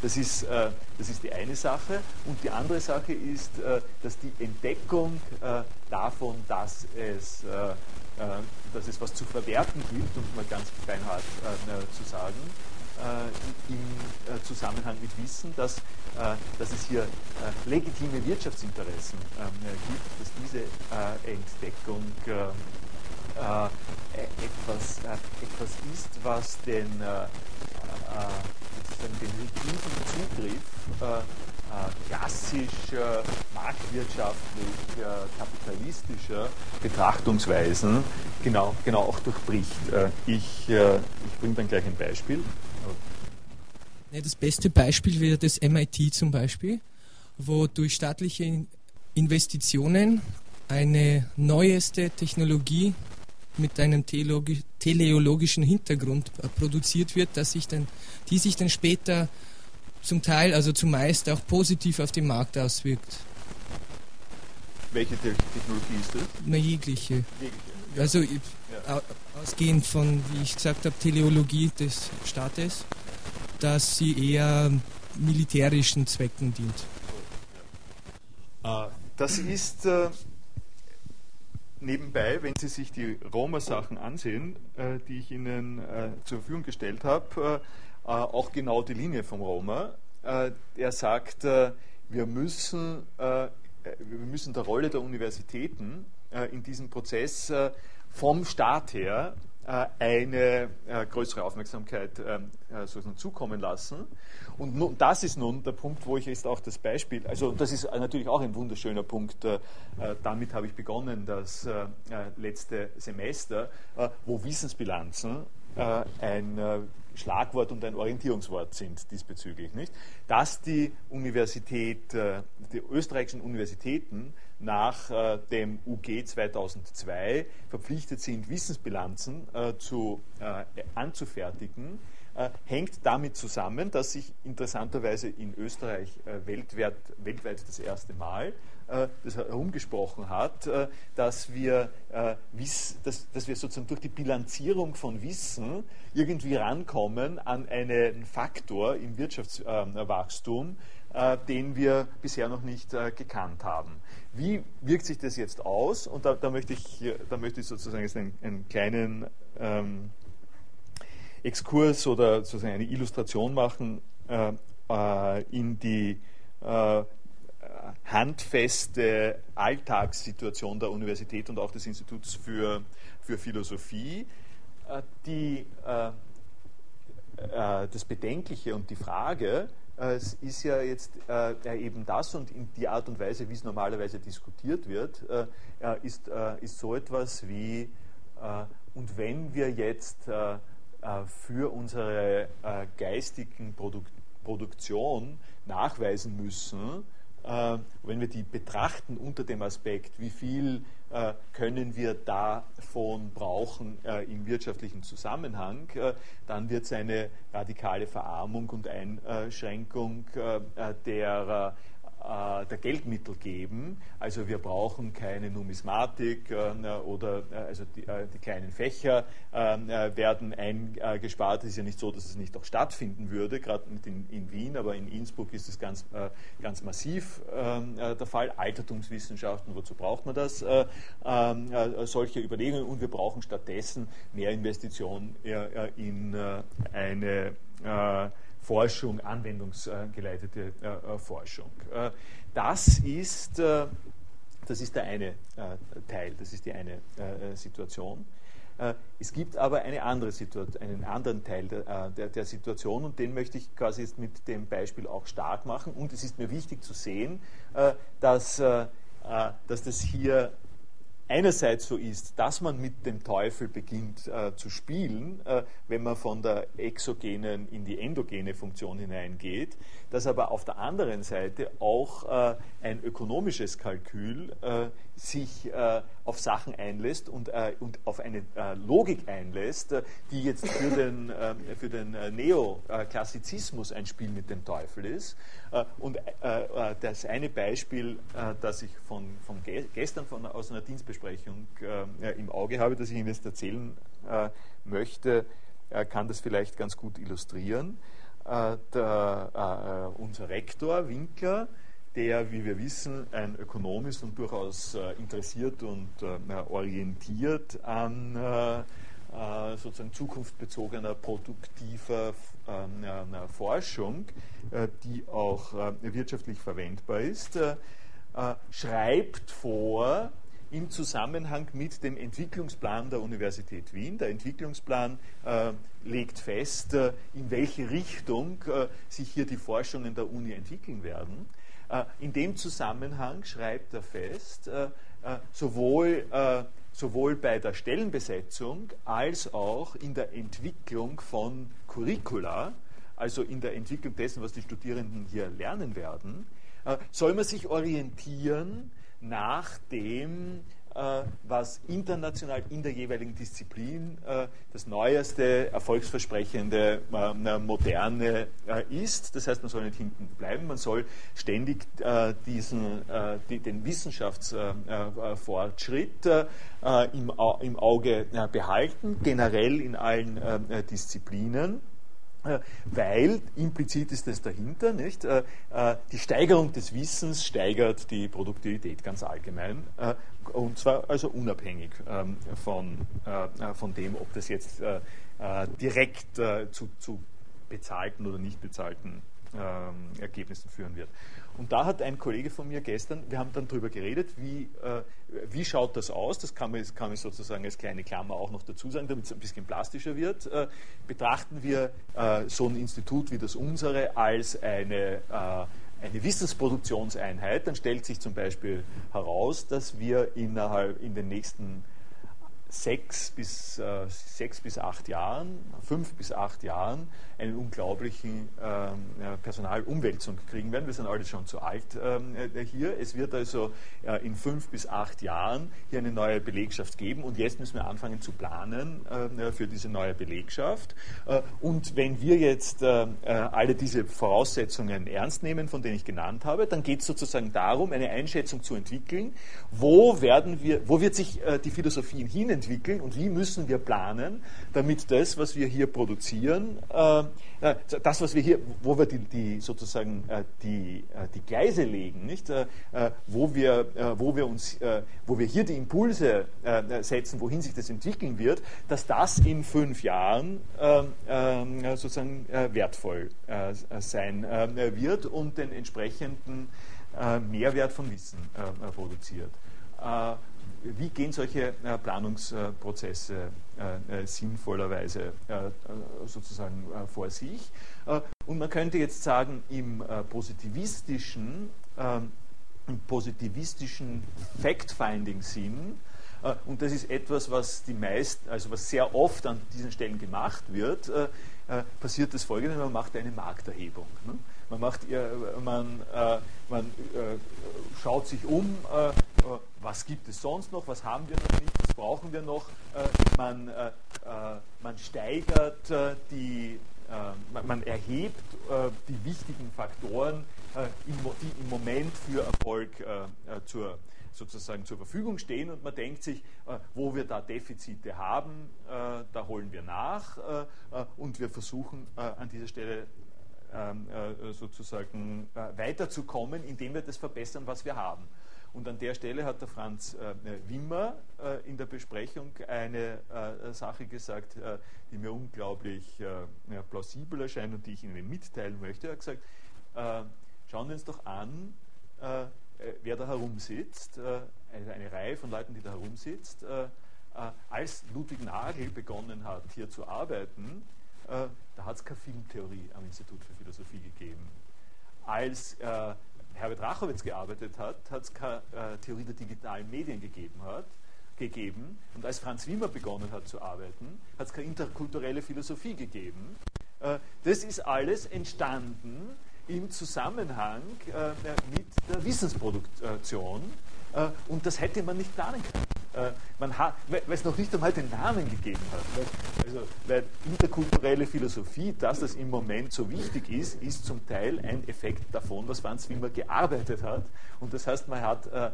Das ist, das ist die eine Sache. Und die andere Sache ist, dass die Entdeckung davon, dass es dass es was zu verwerten gibt, um mal ganz beinhart zu sagen, äh, im äh, Zusammenhang mit Wissen, dass, äh, dass es hier legitime Wirtschaftsinteressen ähm, gibt, dass diese Entdeckung etwas, etwas ist, was den, den rigiden Zugriff klassischer, marktwirtschaftlich, kapitalistischer Betrachtungsweisen genau, genau auch durchbricht. Ich, ich bringe dann gleich ein Beispiel. Das beste Beispiel wäre das MIT zum Beispiel, wo durch staatliche Investitionen eine neueste Technologie mit einem teleologischen Hintergrund äh, produziert wird, dass sich dann, die sich dann später zum Teil, also zumeist auch positiv auf den Markt auswirkt. Welche Technologie ist das? Na, jegliche. jegliche ja. Also ja. ausgehend von, wie ich gesagt habe, Teleologie des Staates dass sie eher militärischen Zwecken dient. Ah, das ist äh, nebenbei, wenn Sie sich die Roma-Sachen ansehen, äh, die ich Ihnen äh, zur Verfügung gestellt habe, äh, äh, auch genau die Linie vom Roma. Äh, er sagt, wir, müssen, wir müssen der Rolle der Universitäten in diesem Prozess vom Staat her äh, eine äh, größere Aufmerksamkeit ähm, äh, sozusagen zukommen lassen. Und das ist nun der Punkt, wo ich jetzt auch das Beispiel, also das ist natürlich auch ein wunderschöner Punkt, damit habe ich begonnen, das letzte Semester, wo Wissensbilanzen ein Schlagwort und ein Orientierungswort sind diesbezüglich. Nicht? Dass die Universität, die österreichischen Universitäten nach äh, dem UG 2002 verpflichtet sind, Wissensbilanzen äh, zu, äh, anzufertigen, äh, hängt damit zusammen, dass sich interessanterweise in Österreich äh, weltweit, weltweit das erste Mal äh, das herumgesprochen hat, dass wir, dass wir sozusagen durch die Bilanzierung von Wissen irgendwie rankommen an einen Faktor im Wirtschaftswachstum, den wir bisher noch nicht gekannt haben. Wie wirkt sich das jetzt aus? Und da, da möchte, ich, da möchte ich sozusagen jetzt einen, einen kleinen ähm, Exkurs oder sozusagen eine Illustration machen äh, äh, in die äh, handfeste Alltagssituation der Universität und auch des Instituts für, für Philosophie. Äh, die, äh, das Bedenkliche und die Frage, es ist ja jetzt äh, eben das und in die Art und Weise, wie es normalerweise diskutiert wird, äh, ist, äh, ist so etwas wie, äh, und wenn wir jetzt äh, äh, für unsere geistigen Produk Produktion nachweisen müssen, wenn wir die betrachten unter dem Aspekt, wie viel äh, können wir davon brauchen äh, im wirtschaftlichen Zusammenhang, äh, dann wird es eine radikale Verarmung und Einschränkung der äh, der Geldmittel geben. Also wir brauchen keine Numismatik äh, oder äh, also die, die, kleinen Fächer werden eingespart. Es ist ja nicht so, dass es nicht auch stattfinden würde, gerade in, in, Wien, aber in Innsbruck ist es ganz, ganz massiv der Fall. Altertumswissenschaften, wozu braucht man das? solche Überlegungen und wir brauchen stattdessen mehr Investitionen in eine Forschung, anwendungsgeleitete äh, äh, Forschung. Äh, das ist, das ist der eine Teil, das ist die eine Situation. es gibt aber eine andere Situation, einen anderen Teil der, der, der, Situation und den möchte ich quasi jetzt mit dem Beispiel auch stark machen. Und es ist mir wichtig zu sehen, dass, dass das hier einerseits so ist, dass man mit dem Teufel beginnt äh, zu spielen, äh, wenn man von der exogenen in die endogene Funktion hineingeht, dass aber auf der anderen Seite auch äh, ein ökonomisches Kalkül äh, sich äh, auf Sachen einlässt und, äh, und auf eine Logik einlässt, die jetzt für den, für den Neoklassizismus ein Spiel mit dem Teufel ist. und das eine Beispiel, das ich von, von gestern von, aus einer Dienstbesprechung im Auge habe, das ich Ihnen jetzt erzählen möchte, kann das vielleicht ganz gut illustrieren. Der, unser Rektor Winkler, der, wie wir wissen, ein Ökonom ist und durchaus äh, interessiert und äh, orientiert an äh, äh, sozusagen zukunftsbezogener, produktiver ähm, Forschung, äh, die auch äh, wirtschaftlich verwendbar ist, schreibt vor, im Zusammenhang mit dem Entwicklungsplan der Universität Wien. Der Entwicklungsplan äh, legt fest, äh, in welche Richtung äh, sich hier die Forschungen der Uni entwickeln werden. Äh, in dem Zusammenhang schreibt er fest, äh, äh, sowohl, sowohl bei der Stellenbesetzung als auch in der Entwicklung von Curricula, also in der Entwicklung dessen, was die Studierenden hier lernen werden, soll man sich orientieren nach dem, äh, was international in der jeweiligen Disziplin äh, das neueste, erfolgsversprechende, äh, moderne ist. Das heißt, man soll nicht hinten bleiben, man soll ständig diesen, den Wissenschaftsfortschritt im, Auge behalten, generell in allen Disziplinen weil implizit ist es dahinter, nicht? Die Steigerung des Wissens steigert die Produktivität ganz allgemein und zwar also unabhängig ähm, von, äh, von dem, ob das jetzt äh, äh, direkt äh, zu, zu, bezahlten oder nicht bezahlten ähm, Ergebnissen führen wird. Und da hat ein Kollege von mir gestern, wir haben dann darüber geredet, wie, äh, wie schaut das aus, das kann man, kann man sozusagen als kleine Klammer auch noch dazu sagen, damit es ein bisschen plastischer wird, äh, betrachten wir so ein Institut wie das unsere als eine eine Wissensproduktionseinheit, dann stellt sich zum Beispiel heraus, dass wir innerhalb in den nächsten sechs bis, äh, sechs bis acht Jahren, fünf bis acht Jahren einen unglaublichen ähm, Personalumwälzung kriegen werden. Wir sind alle schon zu alt ähm, äh, hier. Es wird also äh, in fünf bis acht Jahren hier eine neue Belegschaft geben und jetzt müssen wir anfangen zu planen äh, für diese neue Belegschaft. Äh, und wenn wir jetzt äh, äh, alle diese Voraussetzungen ernst nehmen, von denen ich genannt habe, dann geht es sozusagen darum, eine Einschätzung zu entwickeln, wo werden wir, wo wird sich die Philosophie hin entwickeln und wie müssen wir planen, damit das, was wir hier produzieren, äh, äh, das, was wir hier, wo wir die, die sozusagen äh, die, äh, die Gleise legen, nicht, äh, äh, wo wir, wo wir uns, wo wir hier die Impulse setzen, wohin sich das entwickeln wird, dass das in fünf Jahren sozusagen wertvoll sein wird und den entsprechenden Mehrwert von Wissen produziert wie gehen solche äh, Planungsprozesse äh, äh, sinnvollerweise sozusagen vor sich? und man könnte jetzt sagen, im positivistischen, ähm, im positivistischen Fact-Finding-Sinn, und das ist etwas, was die meisten, also was sehr oft an diesen Stellen gemacht wird, passiert das folgende, man macht eine Markterhebung. Man, macht, man, man schaut sich um, äh, was gibt es sonst noch, was haben wir noch nicht, was brauchen wir noch. Äh, man, äh, man steigert die, man, man erhebt die wichtigen Faktoren, die im Moment für Erfolg zur, sozusagen zur Verfügung stehen und man denkt sich, wo wir da Defizite haben, da holen wir nach und wir versuchen an dieser Stelle sozusagen weiterzukommen, indem wir das verbessern, was wir haben. Und an der Stelle hat der Franz äh, Wimmer äh, in der Besprechung eine äh, Sache gesagt, äh, die mir unglaublich äh, plausibel erscheint und die ich Ihnen mitteilen möchte. Er hat gesagt, äh, schauen wir uns doch an, wer da herumsitzt, eine Reihe von Leuten, die da herumsitzt. äh, als Ludwig Nagel begonnen hat, hier zu arbeiten, äh, da hat es keine Filmtheorie am Institut für Philosophie gegeben. Als äh, Herbert Rachowitz gearbeitet hat, hat es keine äh, Theorie der digitalen Medien gegeben hat, gegeben. Und als Franz Wimmer begonnen hat zu arbeiten, hat es keine interkulturelle Philosophie gegeben. Äh, das ist alles entstanden im Zusammenhang äh, mit der Wissensproduktion. Äh, und das hätte man nicht planen können. Äh, man hat, weil es noch nicht einmal den Namen gegeben hat. Also, weil interkulturelle Philosophie, dass das im Moment so wichtig ist, ist zum Teil ein Effekt davon, was Franz Wimmer gearbeitet hat. Und das heißt, man hat, äh,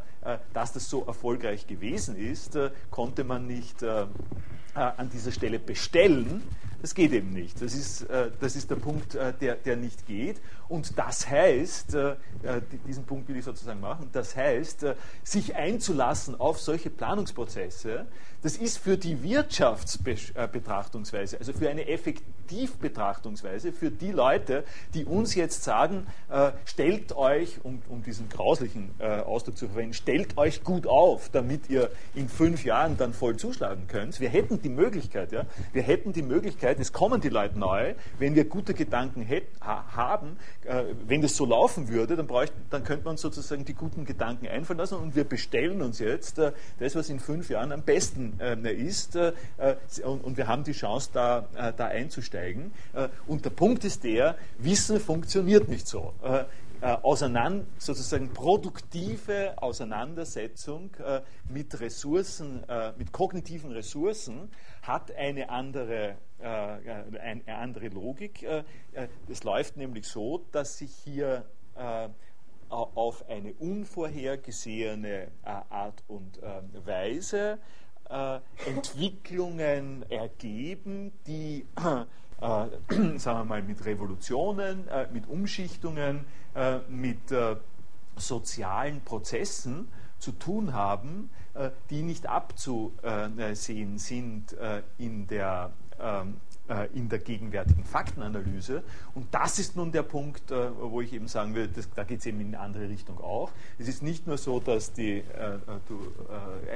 dass das so erfolgreich gewesen ist, konnte man nicht an dieser Stelle bestellen, das geht eben nicht. Das ist, äh, das ist der Punkt, äh, der, der nicht geht. Und das heißt, äh, diesen Punkt will ich sozusagen machen, das heißt, sich einzulassen auf solche Planungsprozesse, das ist für die Wirtschaftsbetrachtungsweise, also für eine Effektivbetrachtungsweise, für die Leute, die uns jetzt sagen, stellt euch, um, um diesen grauslichen Ausdruck zu verwenden, stellt euch gut auf, damit ihr in fünf Jahren dann voll zuschlagen könnt. Wir hätten die Möglichkeit, ja, wir hätten die Möglichkeit, es kommen die Leute neu. Wenn wir gute Gedanken hätt, ha, haben, äh, wenn das so laufen würde, dann, bräuchte, dann könnte man sozusagen die guten Gedanken einfallen lassen und wir bestellen uns jetzt äh, das, was in fünf Jahren am besten äh, ist äh, und, und, wir haben die Chance, da, äh, da einzusteigen. Äh, und der Punkt ist der, Wissen funktioniert nicht so äh, auseinander, sozusagen produktive Auseinandersetzung äh, mit Ressourcen, äh, mit kognitiven Ressourcen hat eine andere, äh, eine andere Logik. Äh, äh, es läuft nämlich so, dass sich hier auf eine unvorhergesehene Art und Weise Entwicklungen ergeben, die äh, sagen wir mal, mit Revolutionen, äh, mit Umschichtungen, äh, mit äh, sozialen Prozessen zu tun haben, äh, die nicht abzusehen sind äh, in der ähm, äh, in der gegenwärtigen Faktenanalyse. Und das ist nun der Punkt, äh, wo ich eben sagen will, das, da geht es eben in eine andere Richtung auch. Es ist nicht nur so, dass die, äh, du,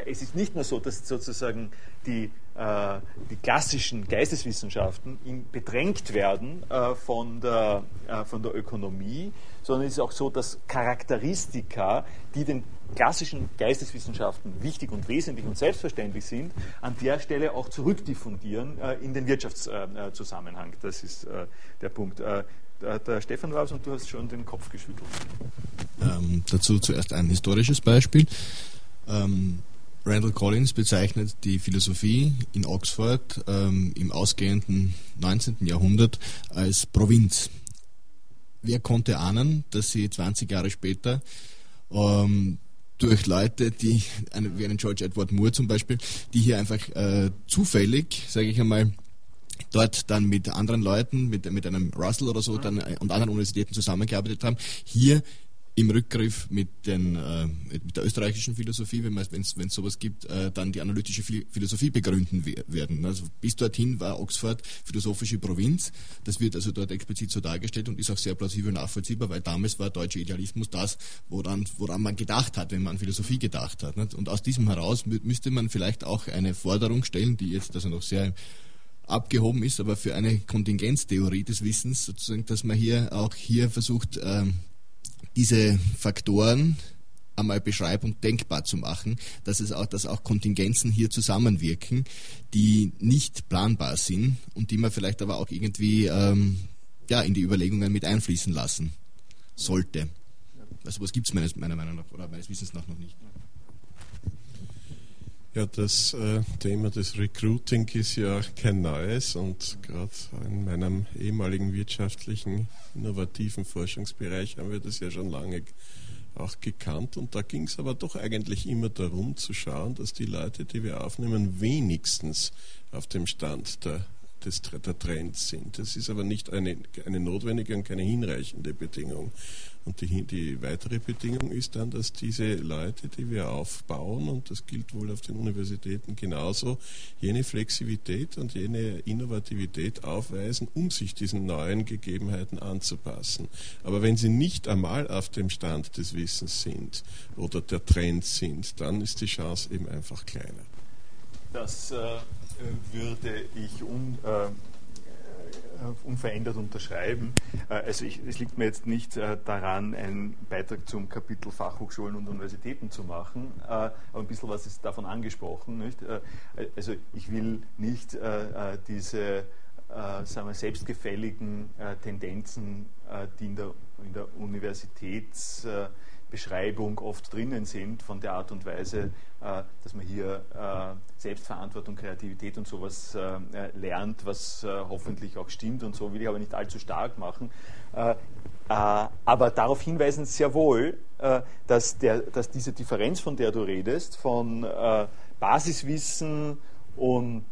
äh, es ist nicht nur so, dass sozusagen die, äh, die klassischen Geisteswissenschaften bedrängt werden äh, von, der, von der Ökonomie, sondern es ist auch so, dass Charakteristika, die den klassischen Geisteswissenschaften wichtig und wesentlich und selbstverständlich sind, an der Stelle auch zurückdiffundieren äh, in den Wirtschaftszusammenhang. das ist äh, der Punkt. Äh, der Stefan Raus und du hast schon den Kopf geschüttelt. Ähm, dazu zuerst ein historisches Beispiel. Ähm, Randall Collins bezeichnet die Philosophie in Oxford ähm, im ausgehenden 19. Jahrhundert als Provinz. Wer konnte ahnen, dass sie 20 Jahre später ähm, durch Leute, die, wie einen George Edward Moore zum Beispiel, die hier einfach äh, zufällig, sage ich einmal, dort dann mit anderen Leuten, mit, mit einem Russell oder so dann, äh, und anderen Universitäten zusammengearbeitet haben, hier im Rückgriff mit, den, äh, mit der österreichischen Philosophie, wenn es sowas gibt, äh, dann die analytische Philosophie begründen werden. Also bis dorthin war Oxford philosophische Provinz. Das wird also dort explizit so dargestellt und ist auch sehr plausibel nachvollziehbar, weil damals war deutscher Idealismus das, woran, woran man gedacht hat, wenn man an Philosophie gedacht hat. Nicht? Und aus diesem heraus müsste man vielleicht auch eine Forderung stellen, die jetzt also noch sehr abgehoben ist, aber für eine Kontingenztheorie des Wissens sozusagen, dass man hier auch hier versucht, ähm, diese Faktoren einmal beschreiben und denkbar zu machen, dass es auch, dass auch Kontingenzen hier zusammenwirken, die nicht planbar sind und die man vielleicht aber auch irgendwie ähm, ja, in die Überlegungen mit einfließen lassen sollte. Also was gibt es meiner Meinung nach oder meines Wissens nach noch nicht. Ja, das äh, Thema des Recruiting ist ja kein neues und gerade in meinem ehemaligen wirtschaftlichen, innovativen Forschungsbereich haben wir das ja schon lange auch gekannt und da ging es aber doch eigentlich immer darum zu schauen, dass die Leute, die wir aufnehmen, wenigstens auf dem Stand der des, der Trends sind. Das ist aber nicht eine, eine notwendige und keine hinreichende Bedingung. Und die, die weitere Bedingung ist dann, dass diese Leute, die wir aufbauen, und das gilt wohl auf den Universitäten genauso, jene Flexibilität und jene Innovativität aufweisen, um sich diesen neuen Gegebenheiten anzupassen. Aber wenn sie nicht einmal auf dem Stand des Wissens sind oder der Trends sind, dann ist die Chance eben einfach kleiner. das würde ich un, unverändert unterschreiben. Also ich, es liegt mir jetzt nicht daran, einen Beitrag zum Kapitel Fachhochschulen und Universitäten zu machen, aber ein bisschen was ist davon angesprochen. Nicht? Also ich will nicht diese äh, sagen wir, selbstgefälligen äh, Tendenzen, äh, die in der, in der Universitätsbeschreibung oft drinnen sind, von der Art und Weise, äh, dass man hier äh, Selbstverantwortung, Kreativität und sowas äh, lernt, was hoffentlich auch stimmt und so will ich aber nicht allzu stark machen. aber darauf hinweisen sehr wohl, dass, der, dass diese Differenz, von der du redest, von Basiswissen und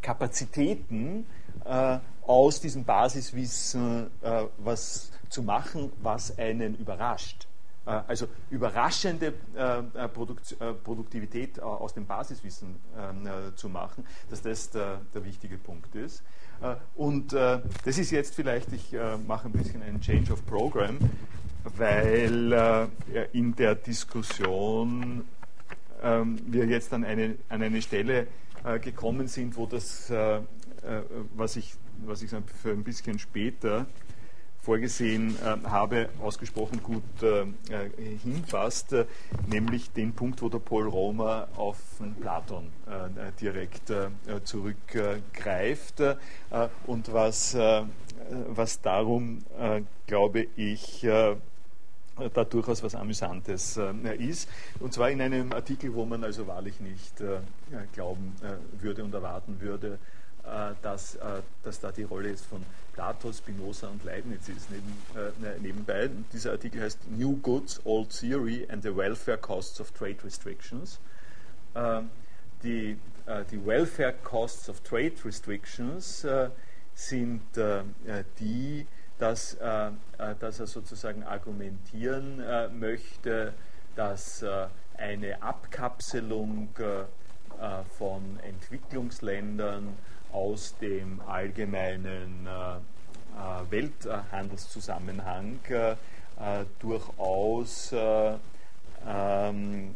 Kapazitäten, äh, aus diesem Basiswissen äh, was zu machen, was einen überrascht. Äh, also überraschende äh, äh, Produktivität aus dem Basiswissen ähm, zu machen, dass das der, der wichtige Punkt ist. Und das ist jetzt vielleicht, ich mache ein bisschen einen Change of Program, weil in der Diskussion ähm, wir jetzt an eine, an eine Stelle gekommen sind, wo das was ich, was ich für ein bisschen später vorgesehen äh, habe, ausgesprochen gut äh, hinpasst, nämlich den Punkt, wo der Paul Romer auf Platon direkt zurückgreift und was, was darum, glaube ich, da durchaus was Amüsantes ist. Und zwar in einem Artikel, wo man also wahrlich nicht glauben würde und erwarten würde, äh, dass, äh, dass da die Rolle jetzt von Plato, Spinoza und Leibniz ist neben, äh, nebenbei. Und dieser Artikel heißt New Goods, Old Theory and the Welfare Costs of Trade Restrictions. Ähm, die, die Welfare Costs of Trade Restrictions sind die, dass, dass er sozusagen argumentieren möchte, dass eine Abkapselung von Entwicklungsländern aus dem allgemeinen äh, äh Welthandelszusammenhang äh, äh, durchaus ähm,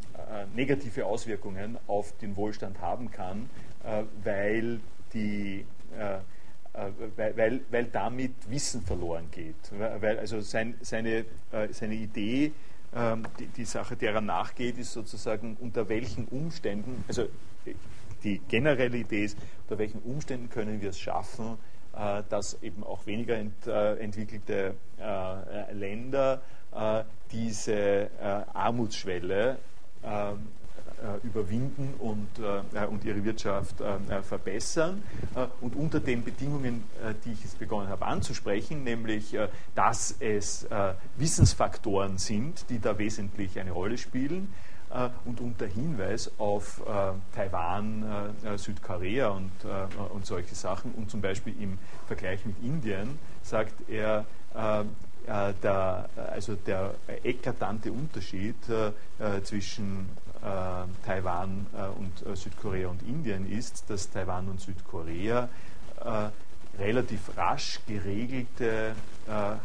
negative Auswirkungen auf den Wohlstand haben kann, weil, die, weil, weil, weil damit Wissen verloren geht. Weil also sein, seine, seine Idee, ähm, die, die Sache, der er nachgeht, ist sozusagen unter welchen Umständen, also die generelle Idee ist, unter welchen Umständen können wir es schaffen, äh, dass eben auch weniger ent, äh, entwickelte äh, Länder diese Armutsschwelle ähm, überwinden und, und ihre Wirtschaft verbessern. und unter den Bedingungen, die ich jetzt begonnen habe anzusprechen, nämlich, dass es Wissensfaktoren sind, die da wesentlich eine Rolle spielen, äh, und unter Hinweis auf äh, Taiwan, äh, Südkorea und, und solche Sachen. Und zum Beispiel im Vergleich mit Indien sagt er, der, also der eklatante Unterschied zwischen Taiwan und Südkorea und Indien ist, dass Taiwan und Südkorea relativ rasch geregelte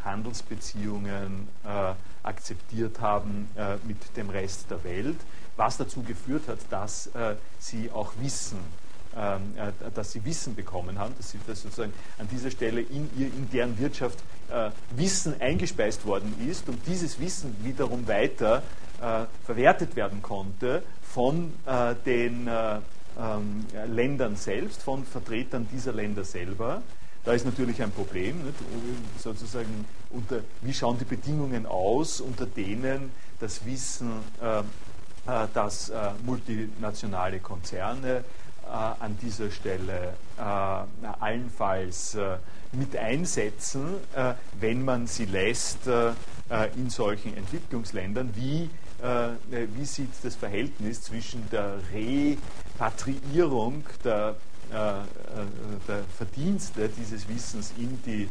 Handelsbeziehungen akzeptiert haben äh, mit dem Rest der Welt, was dazu geführt hat, dass äh, sie auch Wissen, ähm, äh, dass sie Wissen bekommen haben, dass, sie, dass sozusagen an dieser Stelle in, ihr, in deren Wirtschaft äh, Wissen eingespeist worden ist und dieses Wissen wiederum weiter äh, verwertet werden konnte von äh, den ähm, Ländern selbst, von Vertretern dieser Länder selber. Da ist natürlich ein Problem, nicht? sozusagen unter, wie schauen die Bedingungen aus, unter denen das Wissen, äh, äh, dass äh, multinationale Konzerne äh, an dieser Stelle äh, allenfalls äh, mit einsetzen, wenn man sie lässt in solchen Entwicklungsländern, wie wie sieht das Verhältnis zwischen der Repatriierung der der Verdienste dieses Wissens in die,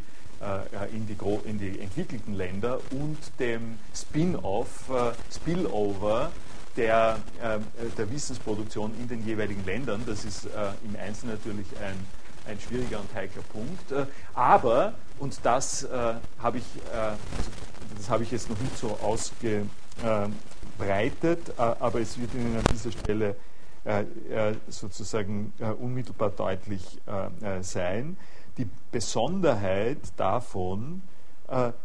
in die, in die entwickelten Länder und dem Spin-off, Spillover der, der Wissensproduktion in den jeweiligen Ländern. Das ist im Einzelnen natürlich ein, ein schwieriger und heikler Punkt. Aber, und das äh, habe ich, äh, das habe ich jetzt noch nicht so ausgebreitet, äh, aber es wird Ihnen an dieser Stelle sozusagen unmittelbar deutlich sein. Die Besonderheit davon,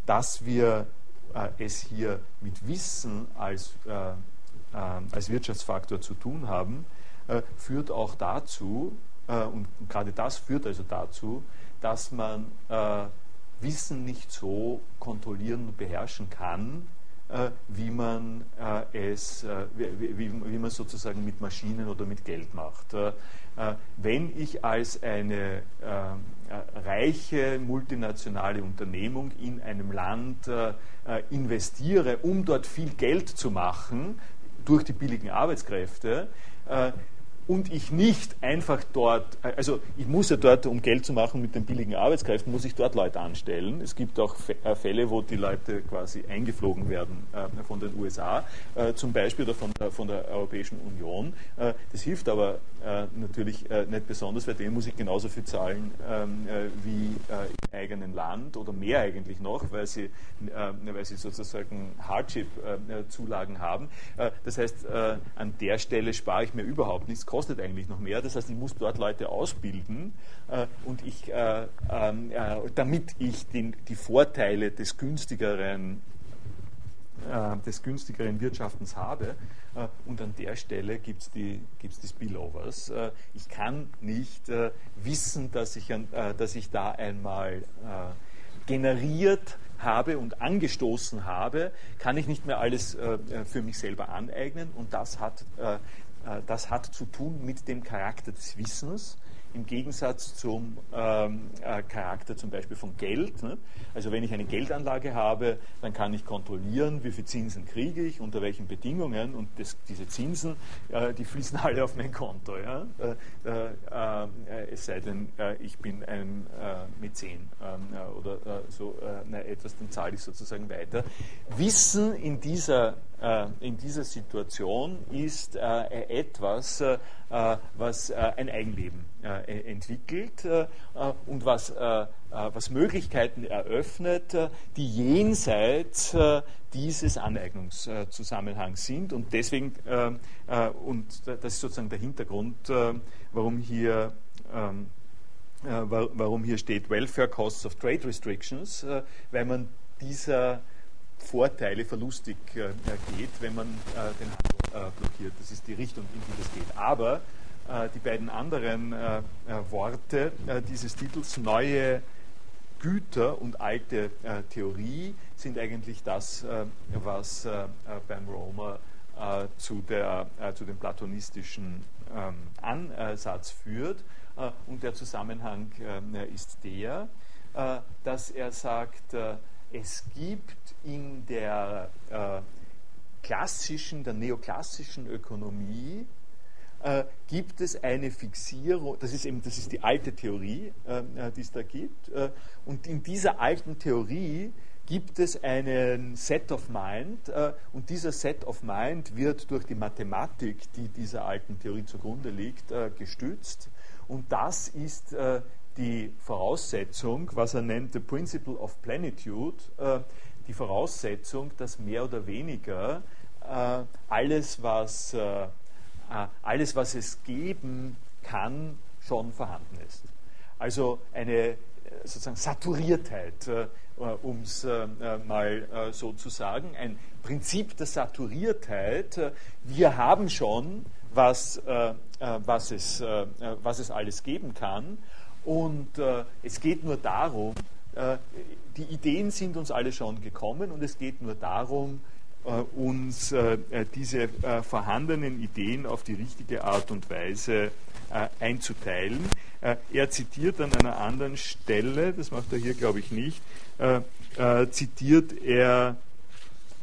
dass wir es hier mit Wissen als, als Wirtschaftsfaktor zu tun haben, führt auch dazu, und gerade das führt also dazu, dass man Wissen nicht so kontrollieren und beherrschen kann, äh, wie man äh, es, äh, wie, wie, wie, man sozusagen mit Maschinen oder mit Geld macht. wenn ich als eine reiche multinationale Unternehmung in einem Land investiere, um dort viel Geld zu machen durch die billigen Arbeitskräfte, und ich nicht einfach dort, also ich muss ja dort, um Geld zu machen mit den billigen Arbeitskräften, muss ich dort Leute anstellen. Es gibt auch äh, Fälle, wo die Leute quasi eingeflogen werden äh, von den USA, äh, zum Beispiel oder von der, von der Europäischen Union. Äh, das hilft aber äh, natürlich äh, nicht besonders, weil denen muss ich genauso viel zahlen ähm, wie im eigenen Land oder mehr eigentlich noch, weil sie, weil sie sozusagen Hardship-Zulagen haben. das heißt, an der Stelle spare ich mir überhaupt nichts kostet eigentlich noch mehr. Das heißt, ich muss dort Leute ausbilden äh, und ich, äh, ähm, äh, damit ich den, die Vorteile des günstigeren äh, des günstigeren Wirtschaftens habe. Äh, und an der Stelle gibt es die, gibt's die Spillovers. Äh, ich kann nicht wissen, dass ich, an, dass ich da einmal generiert habe und angestoßen habe, kann ich nicht mehr alles für mich selber aneignen. Und das hat äh, das hat zu tun mit dem Charakter des Wissens im Gegensatz zum ähm, äh, Charakter zum Beispiel von Geld. Ne? Also wenn ich eine Geldanlage habe, dann kann ich kontrollieren, wie viel Zinsen kriege ich, unter welchen Bedingungen und das, diese Zinsen, äh, die fließen [laughs] alle auf mein Konto. Ja? Äh, äh, äh es sei denn, ich bin ein Mäzen ähm, oder so etwas, dann zahle ich sozusagen weiter. Wissen in dieser in dieser Situation ist etwas, was ein Eigenleben äh, entwickelt äh, und was, äh, was Möglichkeiten eröffnet, die jenseits dieses Aneignungszusammenhangs sind. Und deswegen, und das ist sozusagen der Hintergrund, warum hier ähm, warum hier steht Welfare Costs of Trade Restrictions, weil man dieser Vorteile verlustig geht, wenn man den Handel blockiert. Das ist die Richtung, in die das geht. Aber äh, die beiden anderen äh, äh, Worte dieses Titels, neue Güter und alte Theorie, sind eigentlich das, was beim Roma zu, der, zu dem platonistischen ähm, Ansatz führt. und der Zusammenhang ist der, dass er sagt, es gibt in der klassischen, der neoklassischen Ökonomie äh, gibt es eine Fixierung, das ist eben das ist die alte Theorie, äh, äh, die es da gibt, äh, und in dieser alten Theorie gibt es einen Set of Mind äh, und dieser Set of Mind wird durch die Mathematik, die dieser alten Theorie zugrunde liegt, äh, gestützt. Und das ist die Voraussetzung, was er nennt, the principle of plenitude, die Voraussetzung, dass mehr oder weniger alles, was äh, alles, was es geben kann, schon vorhanden ist. Also eine äh, sozusagen Saturiertheit, äh, um es mal so zu sagen, ein Prinzip der Saturiertheit. Wir haben schon, was, was, es, was es alles geben kann. Und es geht nur darum, die Ideen sind uns alle schon gekommen und es geht nur darum, äh, uns äh, diese äh, vorhandenen Ideen auf die richtige Art und Weise einzuteilen. Er zitiert an einer anderen Stelle, das macht er hier glaube ich nicht, zitiert er äh,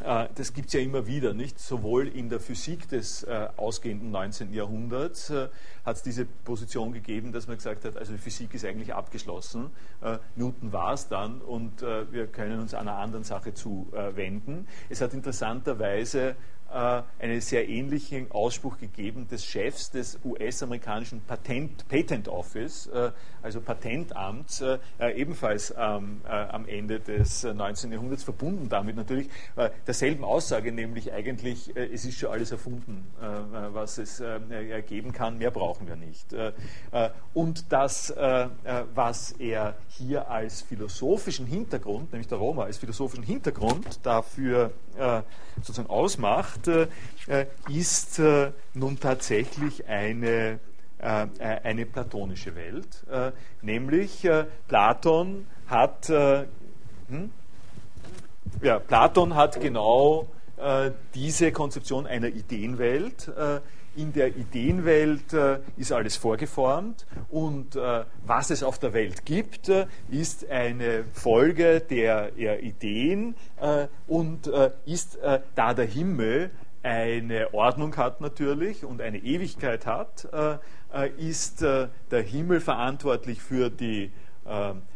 das gibt es ja immer wieder, nicht? Sowohl in der Physik des äh, ausgehenden 19. Jahrhunderts äh, hat es diese Position gegeben, dass man gesagt hat, also die Physik ist eigentlich abgeschlossen. Äh, Newton war es dann und äh, wir können uns einer anderen Sache zuwenden. es hat interessanterweise äh, einen sehr ähnlichen Ausspruch gegeben des Chefs des US-amerikanischen Patent, Patent Office, äh, also Patentamts, äh, ebenfalls am Ende des 19. Jahrhunderts, verbunden damit natürlich, derselben Aussage, nämlich eigentlich, äh, es ist schon alles erfunden, äh, was es geben kann, mehr brauchen wir nicht. und das, was er hier als philosophischen Hintergrund, nämlich der Roma als philosophischen Hintergrund dafür sozusagen ausmacht, ist nun tatsächlich eine eine platonische Welt, nämlich Platon hat hm? Ja, Platon hat genau äh, diese Konzeption einer Ideenwelt. Äh, in der Ideenwelt äh, ist alles vorgeformt und äh, was es auf der Welt gibt, äh, ist eine Folge der, der Ideen äh, und ist da der Himmel eine Ordnung hat natürlich und eine Ewigkeit hat, ist der Himmel verantwortlich für die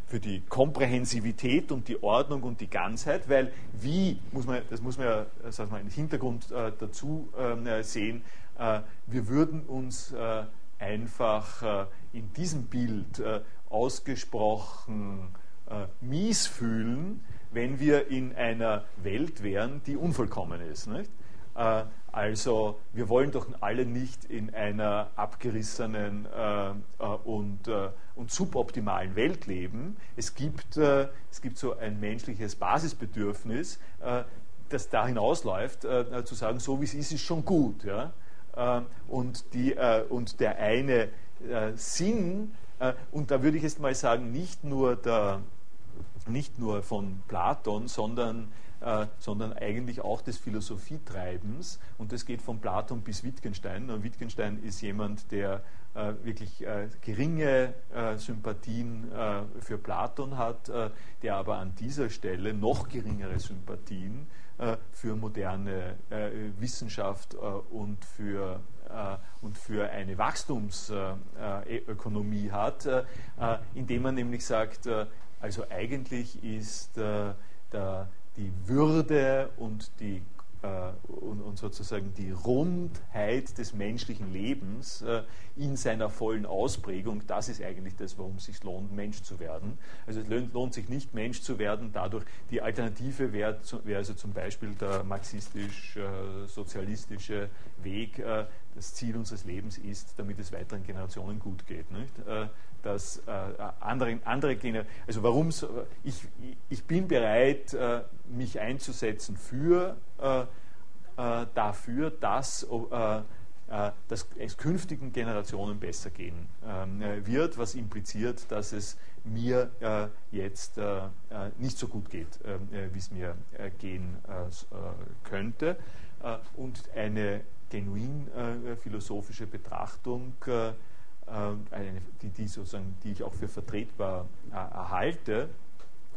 für die Komprehensivität und die Ordnung und die Ganzheit, weil wie, muss man, das muss man ja sagen wir, im Hintergrund äh, dazu äh, sehen, äh, wir würden uns äh, einfach äh, in diesem Bild äh, ausgesprochen mies fühlen, wenn wir in einer Welt wären, die unvollkommen ist. Nicht? Also wir wollen doch alle nicht in einer abgerissenen äh, und, äh, und suboptimalen Welt leben. Es gibt, äh, es gibt so ein menschliches Basisbedürfnis, äh, das da hinausläuft, äh, zu sagen, so wie es ist, ist schon gut. Ja? Äh, und, die, und der eine Sinn, und da würde ich jetzt mal sagen, nicht nur, der, nicht nur von Platon, sondern äh, sondern eigentlich auch des Philosophietreibens. Und das geht von Platon bis Wittgenstein. Und Wittgenstein ist jemand, der äh, wirklich äh, geringe äh, Sympathien äh, für Platon hat, äh, der aber an dieser Stelle noch geringere Sympathien für moderne Wissenschaft und für und für eine Wachstumsökonomie hat, indem man nämlich sagt, also eigentlich ist die Würde und die äh, und, und, sozusagen die Rundheit des menschlichen Lebens äh, in seiner vollen Ausprägung, das ist eigentlich das, warum es sich lohnt, Mensch zu werden. Also es lohnt, sich nicht, Mensch zu werden, dadurch die Alternative wäre wär also zum Beispiel der marxistisch-sozialistische Weg, äh, das Ziel unseres Lebens ist, damit es weiteren Generationen gut geht. Nicht? Dass äh, andere, andere Generationen, also warum ich, ich bin bereit, äh, mich einzusetzen für äh, äh dafür, dass, äh, äh, dass es künftigen Generationen besser gehen ähm, wird, was impliziert, dass es mir jetzt nicht so gut geht, wie es mir gehen könnte. und eine genuin philosophische Betrachtung eine, die, die, sozusagen, die ich auch für vertretbar äh, erhalte,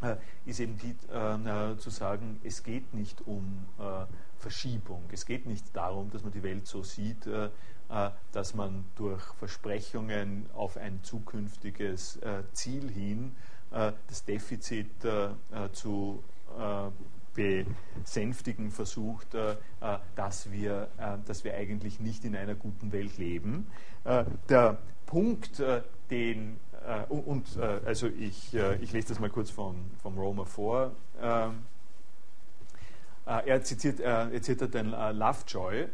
äh, ist eben die äh, zu sagen, es geht nicht um äh, Verschiebung. Es geht nicht darum, dass man die Welt so sieht, äh, dass man durch Versprechungen auf ein zukünftiges Ziel hin das Defizit zu besänftigen versucht, dass wir, dass wir eigentlich nicht in einer guten Welt leben. Der Punkt, äh, den, äh, und äh, also ich, ich lese das mal kurz vom, vom Roma vor. Ähm, er zitiert, er zitiert den Lovejoy.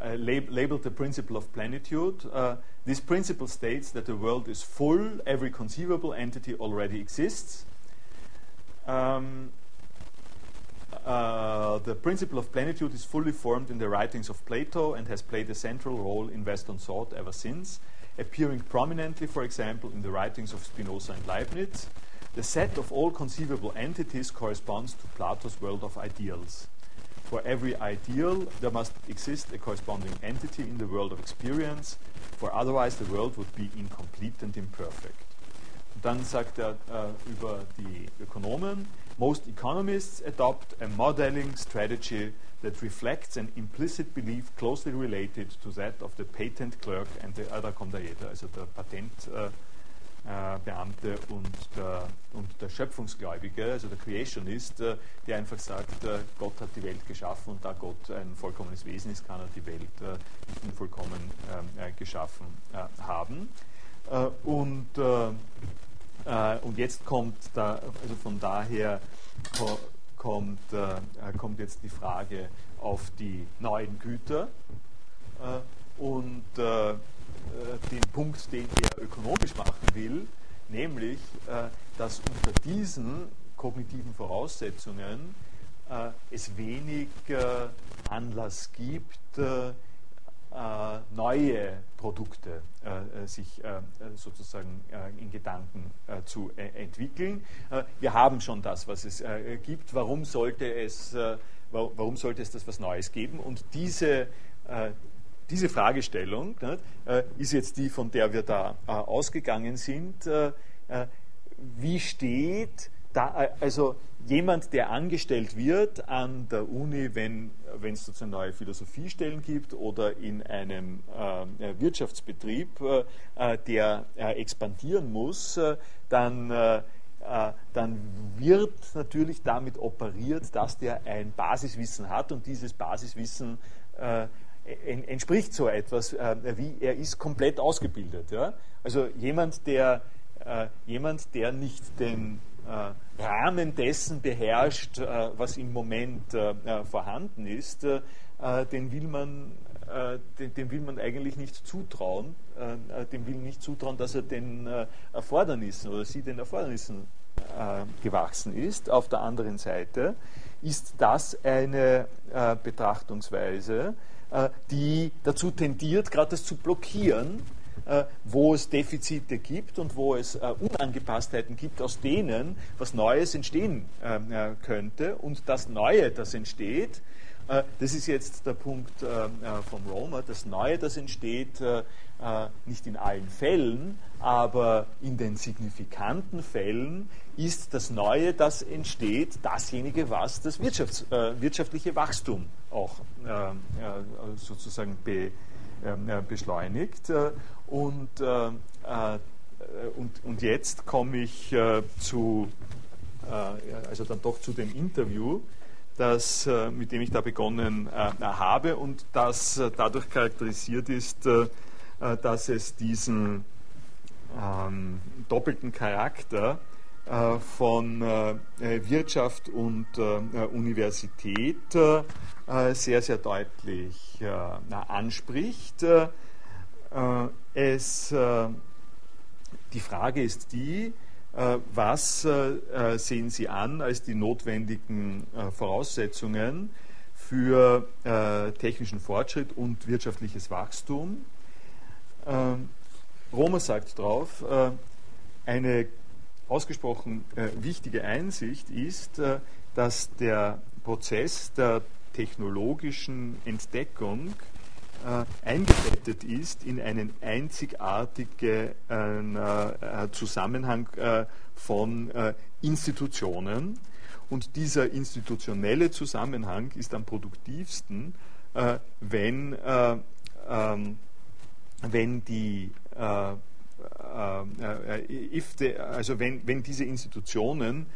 Uh, labeled the principle of plenitude. This principle states that the world is full, every conceivable entity already exists. Um, uh, the principle of plenitude is fully formed in the writings of Plato and has played a central role in Western thought ever since, appearing prominently, for example, in the writings of Spinoza and Leibniz. The set of all conceivable entities corresponds to Plato's world of ideals. For every ideal, there must exist a corresponding entity in the world of experience, for otherwise the world would be incomplete and imperfect. Dann sagt er äh, über die Ökonomen, most economists adopt a modeling strategy that reflects an implicit belief closely related to that of the patent clerk and the other condator, also der Patentbeamte äh, äh, und, der, und der Schöpfungsgläubige, also der Creationist, äh, der einfach sagt, äh, Gott hat die Welt geschaffen und da Gott ein vollkommenes Wesen ist, kann er die Welt äh, nicht unvollkommen ähm, geschaffen haben. und und jetzt kommt da, also von daher kommt, kommt jetzt die Frage auf die neuen Güter und den Punkt, den er ökonomisch machen will, nämlich, dass unter diesen kognitiven Voraussetzungen es wenig Anlass gibt, äh, neue Produkte äh, sich äh, sozusagen in Gedanken zu entwickeln. wir haben schon das, was es gibt. Warum sollte es, warum sollte es das was Neues geben? Und diese diese Fragestellung ist jetzt die, von der wir da ausgegangen sind. wie steht da, also jemand, der angestellt wird an der Uni, wenn es sozusagen neue Philosophiestellen gibt oder in einem äh, Wirtschaftsbetrieb, äh, der äh, expandieren muss, äh, dann, äh, äh, dann wird natürlich damit operiert, dass der ein Basiswissen hat und dieses Basiswissen entspricht so etwas, wie er ist komplett ausgebildet. Ja? Also jemand, der, jemand, der nicht den äh, Rahmen dessen beherrscht, äh, was im Moment äh, vorhanden ist, den will man dem will man eigentlich nicht zutrauen, dem will nicht zutrauen, dass er den Erfordernissen oder sie den Erfordernissen gewachsen ist. Auf der anderen Seite ist das eine Betrachtungsweise, die dazu tendiert, gerade das zu blockieren, äh, wo es Defizite gibt und wo es äh, Unangepasstheiten gibt, aus denen was Neues entstehen ähm, äh, könnte. Und das Neue, das entsteht, das ist jetzt der Punkt vom Roma, das Neue, das entsteht nicht in allen Fällen, aber in den signifikanten Fällen ist das Neue, das entsteht, dasjenige, was das Wirtschafts-, wirtschaftliche Wachstum auch sozusagen be, ähm, beschleunigt. Und, äh, äh, und, und jetzt komme ich äh, zu, äh, also dann doch zu dem Interview, das, äh, mit dem ich da begonnen äh, habe und das dadurch charakterisiert ist, dass es diesen ähm, doppelten Charakter von Wirtschaft und Universität sehr, sehr deutlich anspricht. Es, äh, die Frage ist die, äh, was äh, sehen Sie an als die notwendigen Voraussetzungen für technischen Fortschritt und wirtschaftliches Wachstum? Ähm, Roma sagt drauf, eine ausgesprochen wichtige Einsicht ist, dass der Prozess der technologischen Entdeckung äh, eingebettet ist in einen einzigartigen äh, Zusammenhang äh, von äh, Institutionen. Und dieser institutionelle Zusammenhang ist am produktivsten, äh, wenn, äh, ähm, wenn die also wenn, wenn diese Institutionen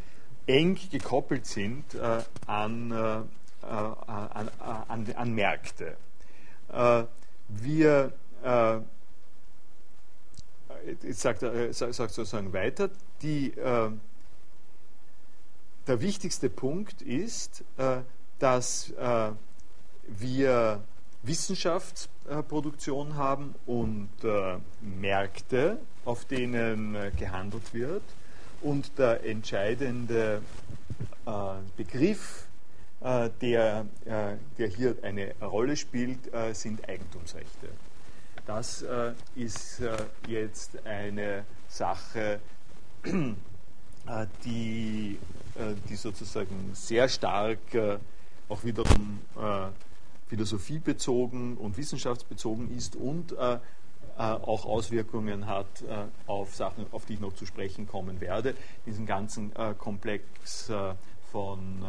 eng gekoppelt sind an, an, an, an Märkte. Äh, wir, äh, jetzt sagt äh, sagt sozusagen weiter, die, der wichtigste Punkt ist, dass wir Wissenschaftsproduktion haben und Märkte, auf denen gehandelt wird. Und der entscheidende Begriff der, äh, der hier eine Rolle spielt, äh, sind Eigentumsrechte. Das ist jetzt eine Sache, [clears throat] die, die sozusagen sehr stark auch wiederum philosophiebezogen und wissenschaftsbezogen ist und auch Auswirkungen hat auf Sachen, auf die ich noch zu sprechen kommen werde. Diesen ganzen Komplex von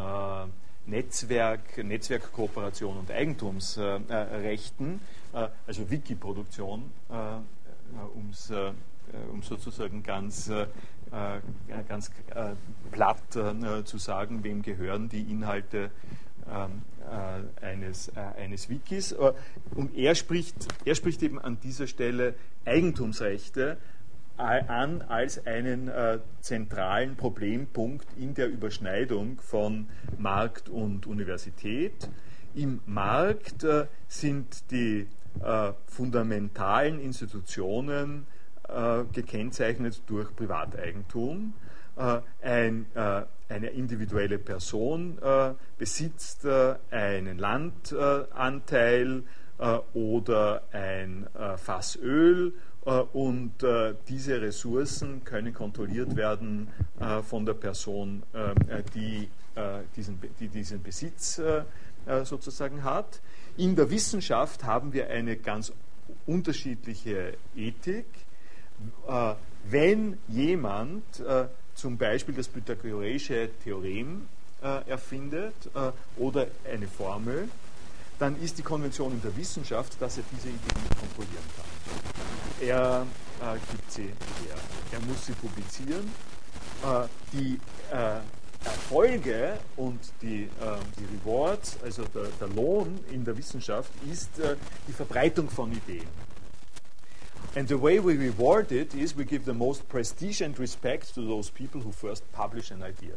Netzwerk, Netzwerkkooperation und Eigentumsrechten, äh, also Wiki-Produktion, äh, um sozusagen ganz, äh, ganz platt zu sagen, wem gehören die Inhalte ähm, eines, eines Wikis. Und er spricht, er spricht eben an dieser Stelle Eigentumsrechte an als einen äh, zentralen Problempunkt in der Überschneidung von Markt und Universität. Im Markt äh, sind die äh, fundamentalen Institutionen äh, gekennzeichnet durch Privateigentum. Äh, ein, äh, eine individuelle Person besitzt einen Landanteil oder ein Fass Öl und diese Ressourcen können kontrolliert werden von der Person, die, diesen, die diesen Besitz sozusagen hat. In der Wissenschaft haben wir eine ganz unterschiedliche Ethik. Äh, wenn jemand äh, zum Beispiel das pythagoreische Theorem äh, erfindet oder eine Formel, dann ist die Konvention in der Wissenschaft, dass er diese Idee nicht kontrollieren kann. Er äh, gibt sie her. Er muss sie publizieren. Äh, die äh, Erfolge und die, die Rewards, also der, der, Lohn in der Wissenschaft, ist die Verbreitung von Ideen. And the way we reward it is we give the most prestige and respect to those people who first publish an idea.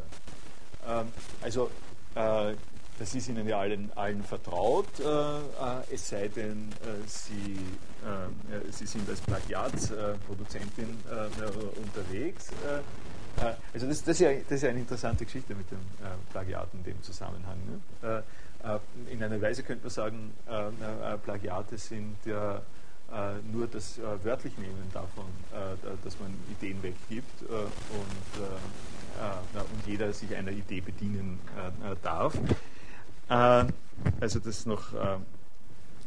Ähm, also, äh, das ist Ihnen ja allen, allen vertraut, äh, äh es sei denn, äh, Sie, äh, Sie sind als Plagiatsproduzentin äh, unterwegs. also, das, das, ist ja, das ist ja eine interessante Geschichte mit dem Plagiat in dem Zusammenhang. Ne? in einer Weise könnte man sagen, Plagiate sind ja äh, nur das äh, wörtlich nehmen davon, äh, dass man Ideen weggibt und, und jeder sich einer Idee bedienen darf. Also das ist noch,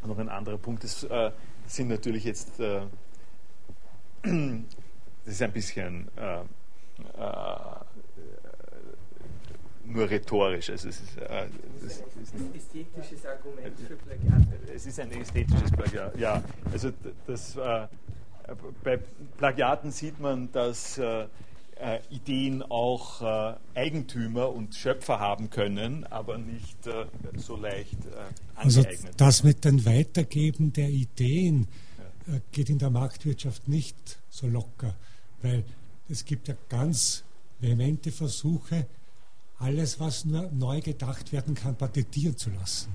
noch ein anderer Punkt. Das sind natürlich jetzt, das ist ein bisschen nur rhetorisch. Also es ist, äh, es ist, ein ästhetisches Argument für Plagiate. Es ist ein ästhetisches Plagiat, ja. Also das, äh, bei Plagiaten sieht man, dass äh, äh Ideen auch äh, Eigentümer und Schöpfer haben können, aber nicht äh, so leicht also angeeignet. Also das mit dem Weitergeben der Ideen ja. geht in der Marktwirtschaft nicht so locker, weil es gibt ja ganz vehemente Versuche, alles, was nur neu gedacht werden kann, patentieren zu lassen.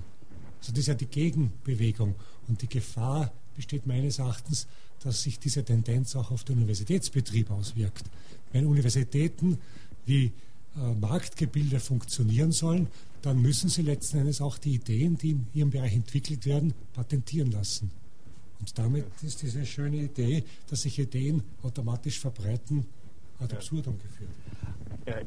Also das ist ja die Gegenbewegung. Und die Gefahr besteht meines Erachtens, dass sich diese Tendenz auch auf den Universitätsbetrieb auswirkt. Wenn Universitäten wie äh, Marktgebilde funktionieren sollen, dann müssen sie letzten Endes auch die Ideen, die in ihrem Bereich entwickelt werden, patentieren lassen. Und damit ist diese schöne Idee, dass sich Ideen automatisch verbreiten, ad absurdum geführt.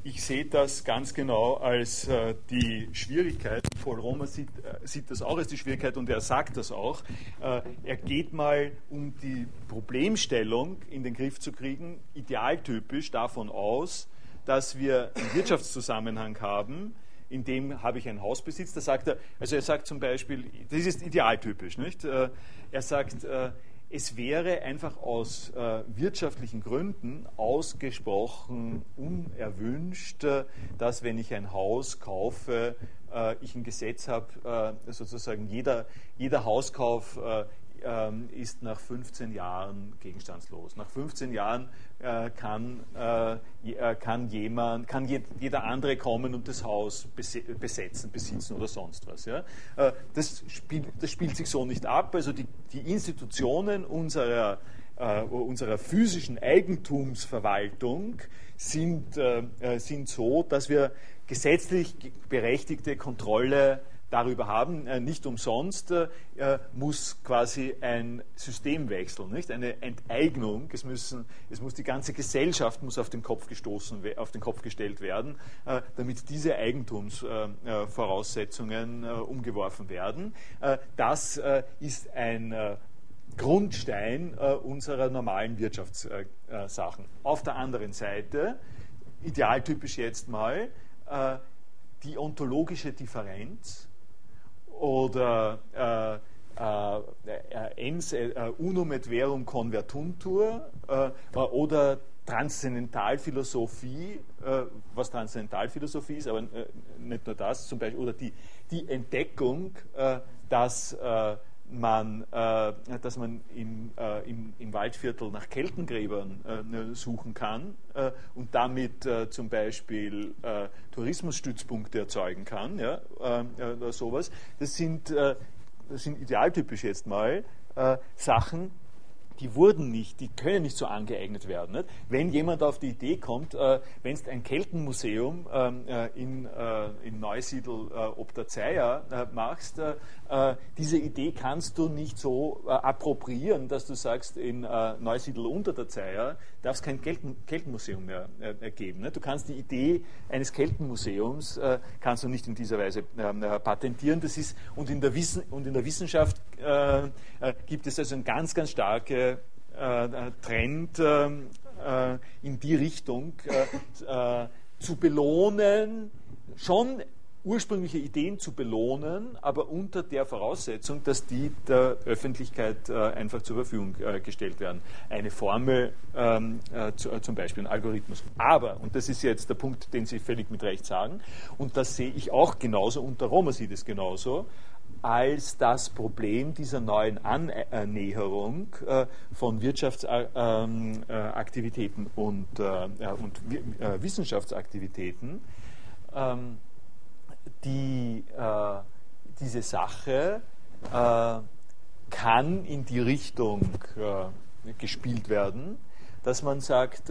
Ich sehe das ganz genau als äh, die Schwierigkeit. Paul Romer sieht, äh, sieht, das auch als die Schwierigkeit und er sagt das auch. Äh, er geht mal, um die Problemstellung in den Griff zu kriegen, idealtypisch davon aus, dass wir einen Wirtschaftszusammenhang haben, in dem habe ich ein Hausbesitz. Da sagt er, also er sagt zum Beispiel, das ist idealtypisch, nicht? Er sagt, es wäre einfach aus äh, wirtschaftlichen Gründen ausgesprochen unerwünscht, äh, dass wenn ich ein Haus kaufe, äh, ich ein Gesetz habe, äh, sozusagen jeder, jeder Hauskauf äh, ähm, ist nach 15 Jahren gegenstandslos. Nach 15 Jahren äh, kann, äh, äh, kann, jemand, kann jeder andere kommen und das Haus besetzen, besitzen oder sonst was. Ja? Äh, das, spiel, das spielt sich so nicht ab. Also die, die Institutionen unserer, äh, unserer physischen Eigentumsverwaltung sind, sind so, dass wir gesetzlich berechtigte Kontrolle darüber haben. Äh, nicht umsonst äh, muss quasi ein System wechseln, nicht? eine Enteignung. Es, müssen, es muss die ganze Gesellschaft muss auf den Kopf gestoßen, auf den Kopf gestellt werden, äh, damit diese Eigentumsvoraussetzungen umgeworfen werden. Das ist ein Grundstein unserer normalen Wirtschaftssachen. Auf der anderen Seite, idealtypisch jetzt mal, die ontologische Differenz oder äh, äh, ens äh, unum et verum convertuntur äh, oder Transzendentalphilosophie, äh, was Transzendentalphilosophie ist, aber äh, nicht nur das, zum Beispiel, oder die, die Entdeckung, dass man, äh, dass man im, äh, im, im, Waldviertel nach Keltengräbern äh, ne, suchen kann äh, und damit äh, zum Beispiel äh, Tourismusstützpunkte erzeugen kann ja, oder sowas. Das sind, das sind idealtypisch jetzt mal Sachen, die wurden nicht, die können nicht so angeeignet werden. Nicht? Wenn jemand auf die Idee kommt, äh, wenn es ein Keltenmuseum ähm, äh, in, äh, in Neusiedl äh, ob der Zeier äh, machst, äh, diese Idee kannst du nicht so appropriieren, dass du sagst, in Neusiedl unter der Zeier darf es kein Kelten, Keltenmuseum mehr geben. Nicht? Du kannst die Idee eines Keltenmuseums kannst du nicht in dieser Weise ähm, patentieren. Das ist, und, in der Wissen, und in der Wissenschaft gibt es also eine ganz, ganz starke äh, äh, Trend äh, in die Richtung zu belohnen, schon ursprüngliche Ideen zu belohnen, aber unter der Voraussetzung, dass die der Öffentlichkeit äh, einfach zur Verfügung äh, gestellt werden. Eine Formel, ähm, äh, zu, zum Beispiel ein Algorithmus. Aber, und das ist jetzt der Punkt, den Sie völlig mit Recht sagen, und das sehe ich auch genauso, und der Roma sieht es genauso, als das Problem dieser neuen Annäherung äh, von Wirtschaftsaktivitäten und, äh, und äh, Wissenschaftsaktivitäten, ähm, die, diese Sache kann in die Richtung gespielt werden, dass man sagt,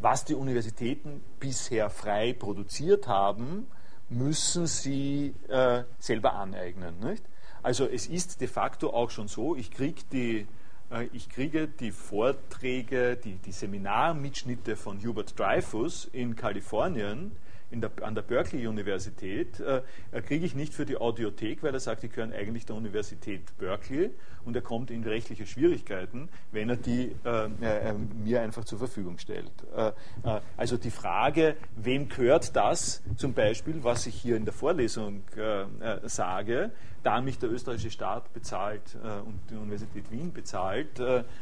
was die Universitäten bisher frei produziert haben, müssen sie äh, selber aneignen. Nicht? Also es ist de facto auch schon so, ich, krieg die, äh, ich kriege die Vorträge, die, die Seminarmitschnitte von Hubert Dreyfus in Kalifornien der, an der Berkeley-Universität äh, kriege ich nicht für die Audiothek, weil er sagt, die gehören eigentlich der Universität Berkeley und er kommt in rechtliche Schwierigkeiten, wenn er die äh, äh, mir einfach zur Verfügung stellt. Äh, äh, also die Frage, wem gehört das zum Beispiel, was ich hier in der Vorlesung äh, sage, da mich der österreichische Staat bezahlt und die Universität Wien bezahlt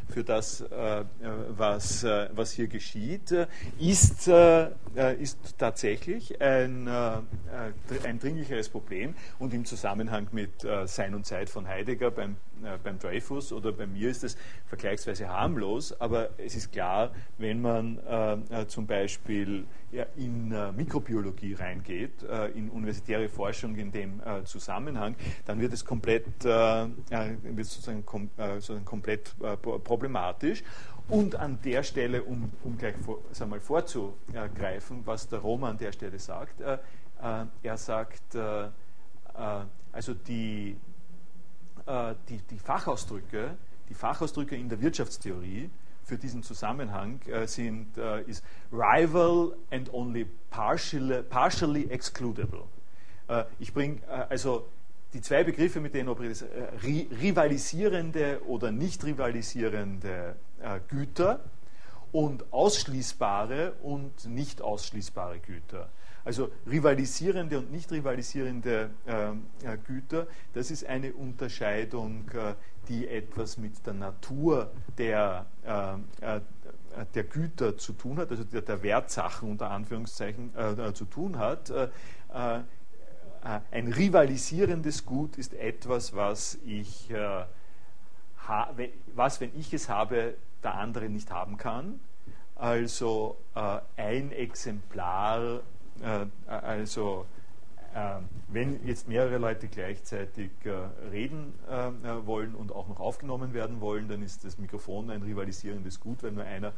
für das, was, was hier geschieht, ist, ist tatsächlich ein, ein dringlicheres Problem. Und im Zusammenhang mit Sein und Zeit von Heidegger beim äh, beim Dreyfus oder bei mir ist es vergleichsweise harmlos, aber es ist klar, wenn man äh, äh zum Beispiel ja, in äh, Mikrobiologie reingeht, äh, in universitäre Forschung in dem Zusammenhang, dann wird es komplett, wird sozusagen, kom sozusagen komplett problematisch. Und an der Stelle, um, um gleich vor, mal, vorzugreifen, was der Roma an der Stelle sagt, er sagt, also die, äh, die, die, Fachausdrücke, die Fachausdrücke in der Wirtschaftstheorie für diesen Zusammenhang äh, sind äh, ist rival and only partially, partially excludable. Äh, ich bringe äh, also die zwei Begriffe, mit denen operiert ist, äh, rivalisierende oder nicht rivalisierende Güter und ausschließbare und nicht ausschließbare Güter. Also rivalisierende und nicht rivalisierende ähm, äh, Güter, das ist eine Unterscheidung, äh, die etwas mit der Natur der, ähm, äh, der Güter zu tun hat, also der, der Wertsachen unter Anführungszeichen äh, zu tun hat. Äh, äh, ein rivalisierendes Gut ist etwas, was ich, was, wenn ich es habe, der andere nicht haben kann. Also ein Exemplar also äh, wenn jetzt mehrere Leute gleichzeitig äh, reden wollen und auch noch aufgenommen werden wollen, dann ist das Mikrofon ein rivalisierendes Gut, weil nur einer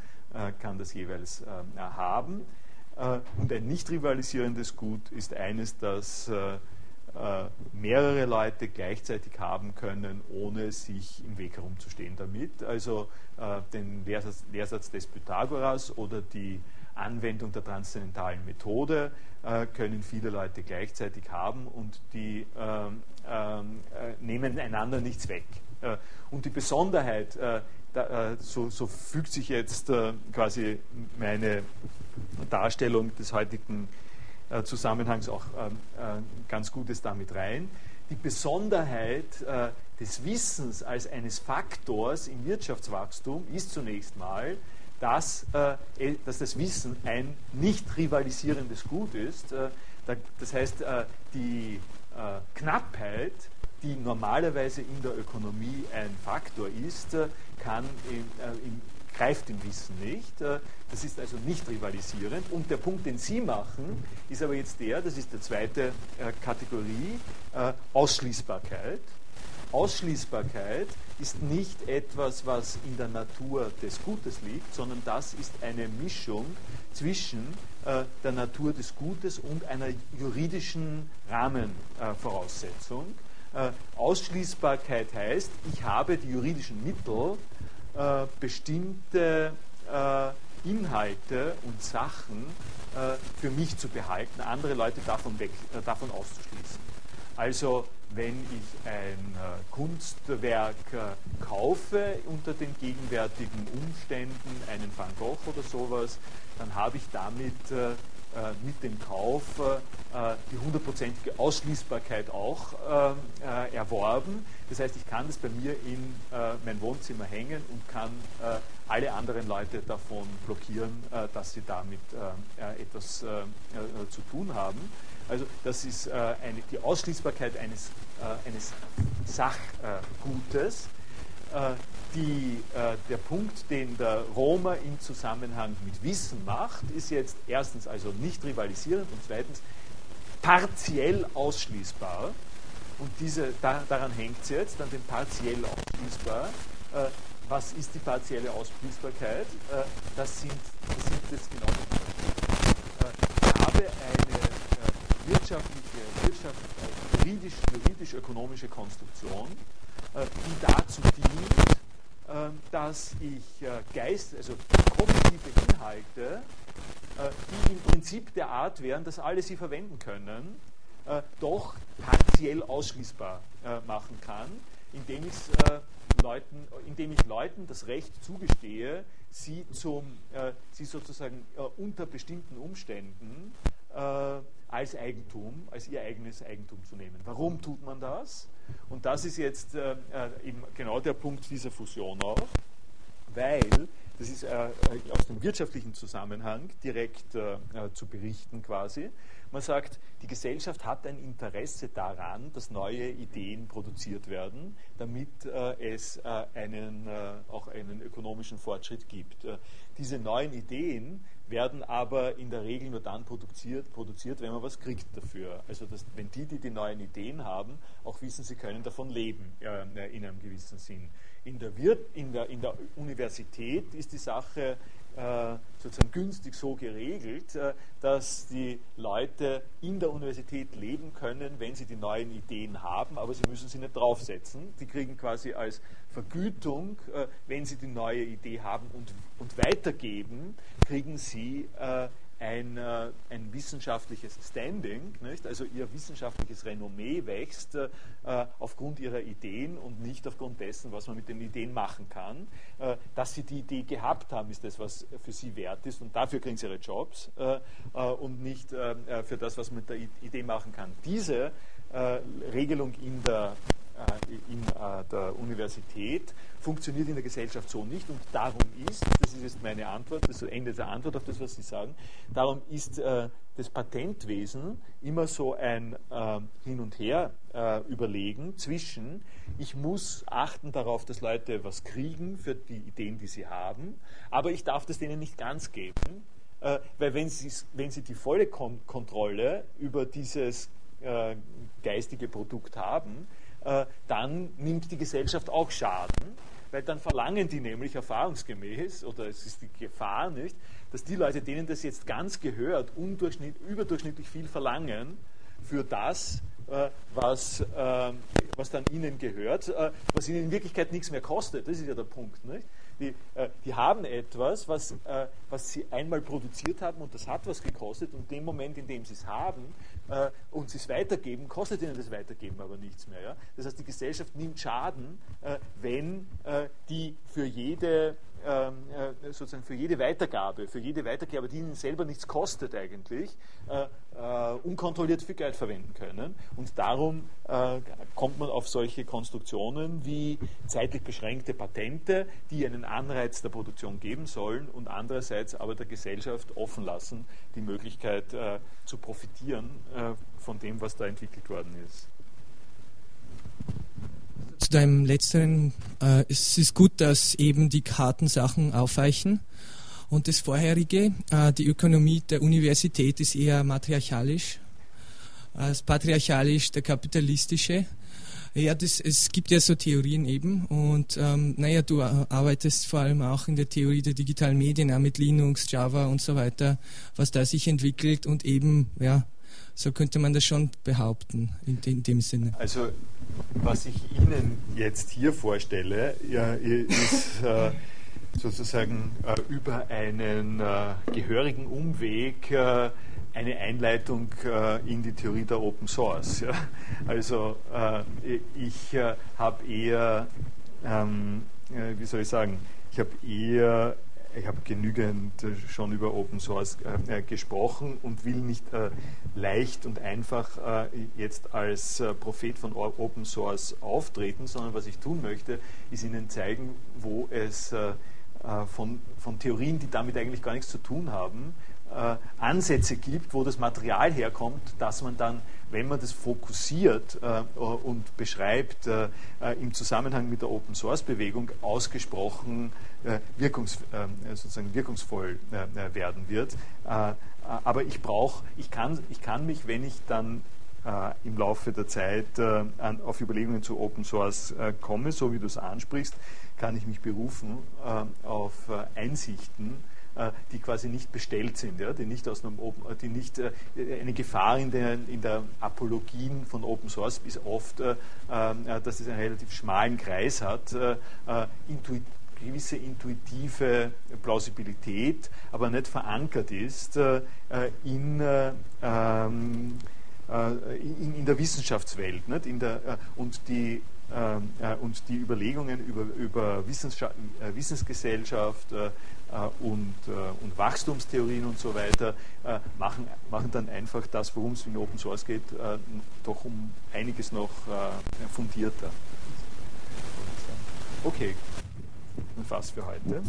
kann das jeweils haben. und ein nicht rivalisierendes Gut ist eines, das mehrere Leute gleichzeitig haben können, ohne sich im Weg herumzustehen damit. Also den Lehrsatz, Lehrsatz des Pythagoras oder die Anwendung der transzendentalen Methode äh, können viele Leute gleichzeitig haben und die ähm, ähm, äh, nehmen einander nichts weg. Äh, und die Besonderheit, äh, da, äh, so, so, fügt sich jetzt äh, quasi meine Darstellung des heutigen Zusammenhangs auch ähm, ganz Gutes damit rein. Die Besonderheit des Wissens als eines Faktors im Wirtschaftswachstum ist zunächst mal, dass, äh, eh, dass das Wissen ein nicht rivalisierendes Gut ist. Äh, da, das heißt, äh, die äh, Knappheit die normalerweise in der Ökonomie ein Faktor ist, kann im, im, greift im Wissen nicht. Das ist also nicht rivalisierend. Und der Punkt, den Sie machen, ist aber jetzt der, das ist die zweite Kategorie, Ausschließbarkeit. Ausschließbarkeit ist nicht etwas, was in der Natur des Gutes liegt, sondern das ist eine Mischung zwischen äh, der Natur des Gutes und einer juridischen Rahmenvoraussetzung. Äh, Ausschließbarkeit heißt, ich habe die juridischen Mittel, äh, bestimmte äh, Inhalte und Sachen äh, für mich zu behalten, andere Leute davon, weg, äh, davon auszuschließen. Also wenn ich ein äh, Kunstwerk äh, kaufe unter den gegenwärtigen Umständen, einen Van Gogh oder sowas, dann habe ich damit äh, mit dem Kauf die hundertprozentige Ausschließbarkeit auch erworben. Das heißt, ich kann das bei mir in mein Wohnzimmer hängen und kann alle anderen Leute davon blockieren, dass sie damit etwas zu tun haben. Also das ist äh, eine, die Ausschließbarkeit eines, äh, eines Sachgutes. Äh, die, äh, der Punkt, den der Roma im Zusammenhang mit Wissen macht, ist jetzt erstens also nicht rivalisierend und zweitens partiell ausschließbar. Und diese, da, daran hängt es jetzt, dann den partiell ausschließbar. Äh, was ist die partielle Ausschließbarkeit? Äh, das sind, das sind das genau die Ich habe eine wirtschaftliche, wirtschaftliche juridisch, juridisch-ökonomische Konstruktion, äh, die dazu dient, äh, dass ich äh, Geist, also kognitive Inhalte, die im Prinzip der Art wären, dass alle sie verwenden können, doch partiell ausschließbar machen kann, indem, Leuten, indem ich Leuten das Recht zugestehe, sie, zum, sie sozusagen unter bestimmten Umständen als Eigentum, als ihr eigenes Eigentum zu nehmen. Warum tut man das? Und das ist jetzt äh, äh eben genau der Punkt dieser Fusion auch, weil, das ist äh, aus dem wirtschaftlichen Zusammenhang direkt äh, äh, zu berichten quasi, man sagt, die Gesellschaft hat ein Interesse daran, dass neue Ideen produziert werden, damit äh, es einen, auch einen ökonomischen Fortschritt gibt. diese neuen Ideen werden aber in der Regel nur dann produziert, produziert wenn man was kriegt dafür. Also dass, wenn die, die die neuen Ideen haben, auch wissen, sie können davon leben äh, in einem gewissen Sinn. In der, in, der, in der Universität ist die Sache äh, sozusagen günstig so geregelt, äh, dass die Leute in der Universität leben können, wenn sie die neuen Ideen haben, aber sie müssen sie nicht draufsetzen. Die kriegen quasi als Vergütung, äh, wenn sie die neue Idee haben und, und weitergeben, kriegen sie ein, äh, ein wissenschaftliches Standing, nicht? also ihr wissenschaftliches Renommee wächst äh, aufgrund ihrer Ideen und nicht aufgrund dessen, was man mit den Ideen machen kann. Äh, dass sie die Idee gehabt haben, ist das, was für sie wert ist und dafür kriegen sie ihre Jobs äh, äh, und nicht äh, für das, was man mit der Idee machen kann. Diese Regelung in der in äh, der Universität, funktioniert in der Gesellschaft so nicht. Und darum ist, das ist jetzt meine Antwort, das ist Ende der Antwort auf das, was Sie sagen, darum ist äh, das Patentwesen immer so ein äh, Hin und Her überlegen zwischen, ich muss achten darauf, dass Leute was kriegen für die Ideen, die sie haben, aber ich darf das denen nicht ganz geben, weil wenn sie, wenn sie die volle Kon Kontrolle über dieses geistige Produkt haben, äh, dann nimmt die Gesellschaft auch Schaden, weil dann verlangen die nämlich erfahrungsgemäß, oder es ist die Gefahr nicht, dass die Leute, denen das jetzt ganz gehört, überdurchschnittlich viel verlangen für das, äh, was, äh, was dann ihnen gehört, was ihnen in Wirklichkeit nichts mehr kostet. Das ist ja der Punkt. Nicht? Die, äh, die, haben etwas, was, äh, was sie einmal produziert haben und das hat was gekostet und dem Moment, in dem sie es haben, äh, und sie es weitergeben, kostet ihnen das Weitergeben aber nichts mehr. Ja? Das heißt, die Gesellschaft nimmt Schaden, äh, wenn äh, die für jede ähm, äh, sozusagen für jede Weitergabe, für jede Weitergabe, die ihnen selber nichts kostet eigentlich, äh, äh, unkontrolliert viel Geld verwenden können. Und darum kommt man auf solche Konstruktionen wie zeitlich beschränkte Patente, die einen Anreiz der Produktion geben sollen und andererseits aber der Gesellschaft offen lassen, die Möglichkeit zu profitieren von dem, was da entwickelt worden ist. Zu deinem letzteren, äh, es ist gut, dass eben die Kartensachen aufweichen. Und das vorherige, äh, die Ökonomie der Universität ist eher matriarchalisch. Äh, das patriarchalisch, der kapitalistische. Ja, das, es gibt ja so Theorien eben und ähm, naja, du arbeitest vor allem auch in der Theorie der digitalen Medien, auch mit Linux, Java und so weiter, was da sich entwickelt und eben, ja, so könnte man das schon behaupten in, in dem Sinne. Also was ich Ihnen jetzt hier vorstelle, ja, ist äh, sozusagen äh, über einen äh, gehörigen Umweg äh, eine Einleitung äh, in die Theorie der Open Source. Ja. Also äh, ich äh, habe eher, ähm, äh, wie soll ich sagen, ich habe eher, ich habe genügend äh, schon über Open Source äh, gesprochen und will nicht leicht und einfach jetzt als Prophet von Open Source auftreten, sondern was ich tun möchte, ist Ihnen zeigen, wo es von, von Theorien, die damit eigentlich gar nichts zu tun haben, äh, Ansätze gibt, wo das Material herkommt, dass man dann, wenn man das fokussiert äh, und beschreibt, äh, äh im Zusammenhang mit der Open Source Bewegung ausgesprochen äh, wirkungs, äh, sozusagen wirkungsvoll werden wird. aber ich brauche, ich kann, ich kann mich, wenn ich dann im Laufe der Zeit an, auf Überlegungen zu Open Source komme, so wie du es ansprichst, kann ich mich berufen auf Einsichten, äh, die quasi nicht bestellt sind, ja, die nicht aus einem Open, die nicht äh, eine Gefahr in der, in der Apologien von Open Source ist oft, äh, dass es einen relativ schmalen Kreis hat, intuitiv gewisse intuitive Plausibilität, aber nicht verankert ist in, ähm, in, in, der Wissenschaftswelt. Nicht? In der, und, die, und die Überlegungen über, über Wissensgesellschaft, äh, und, äh, und Wachstumstheorien und so weiter äh, machen, machen dann einfach das, worum es in Open Source geht, doch um einiges noch fundierter. Okay, ein Fass für heute.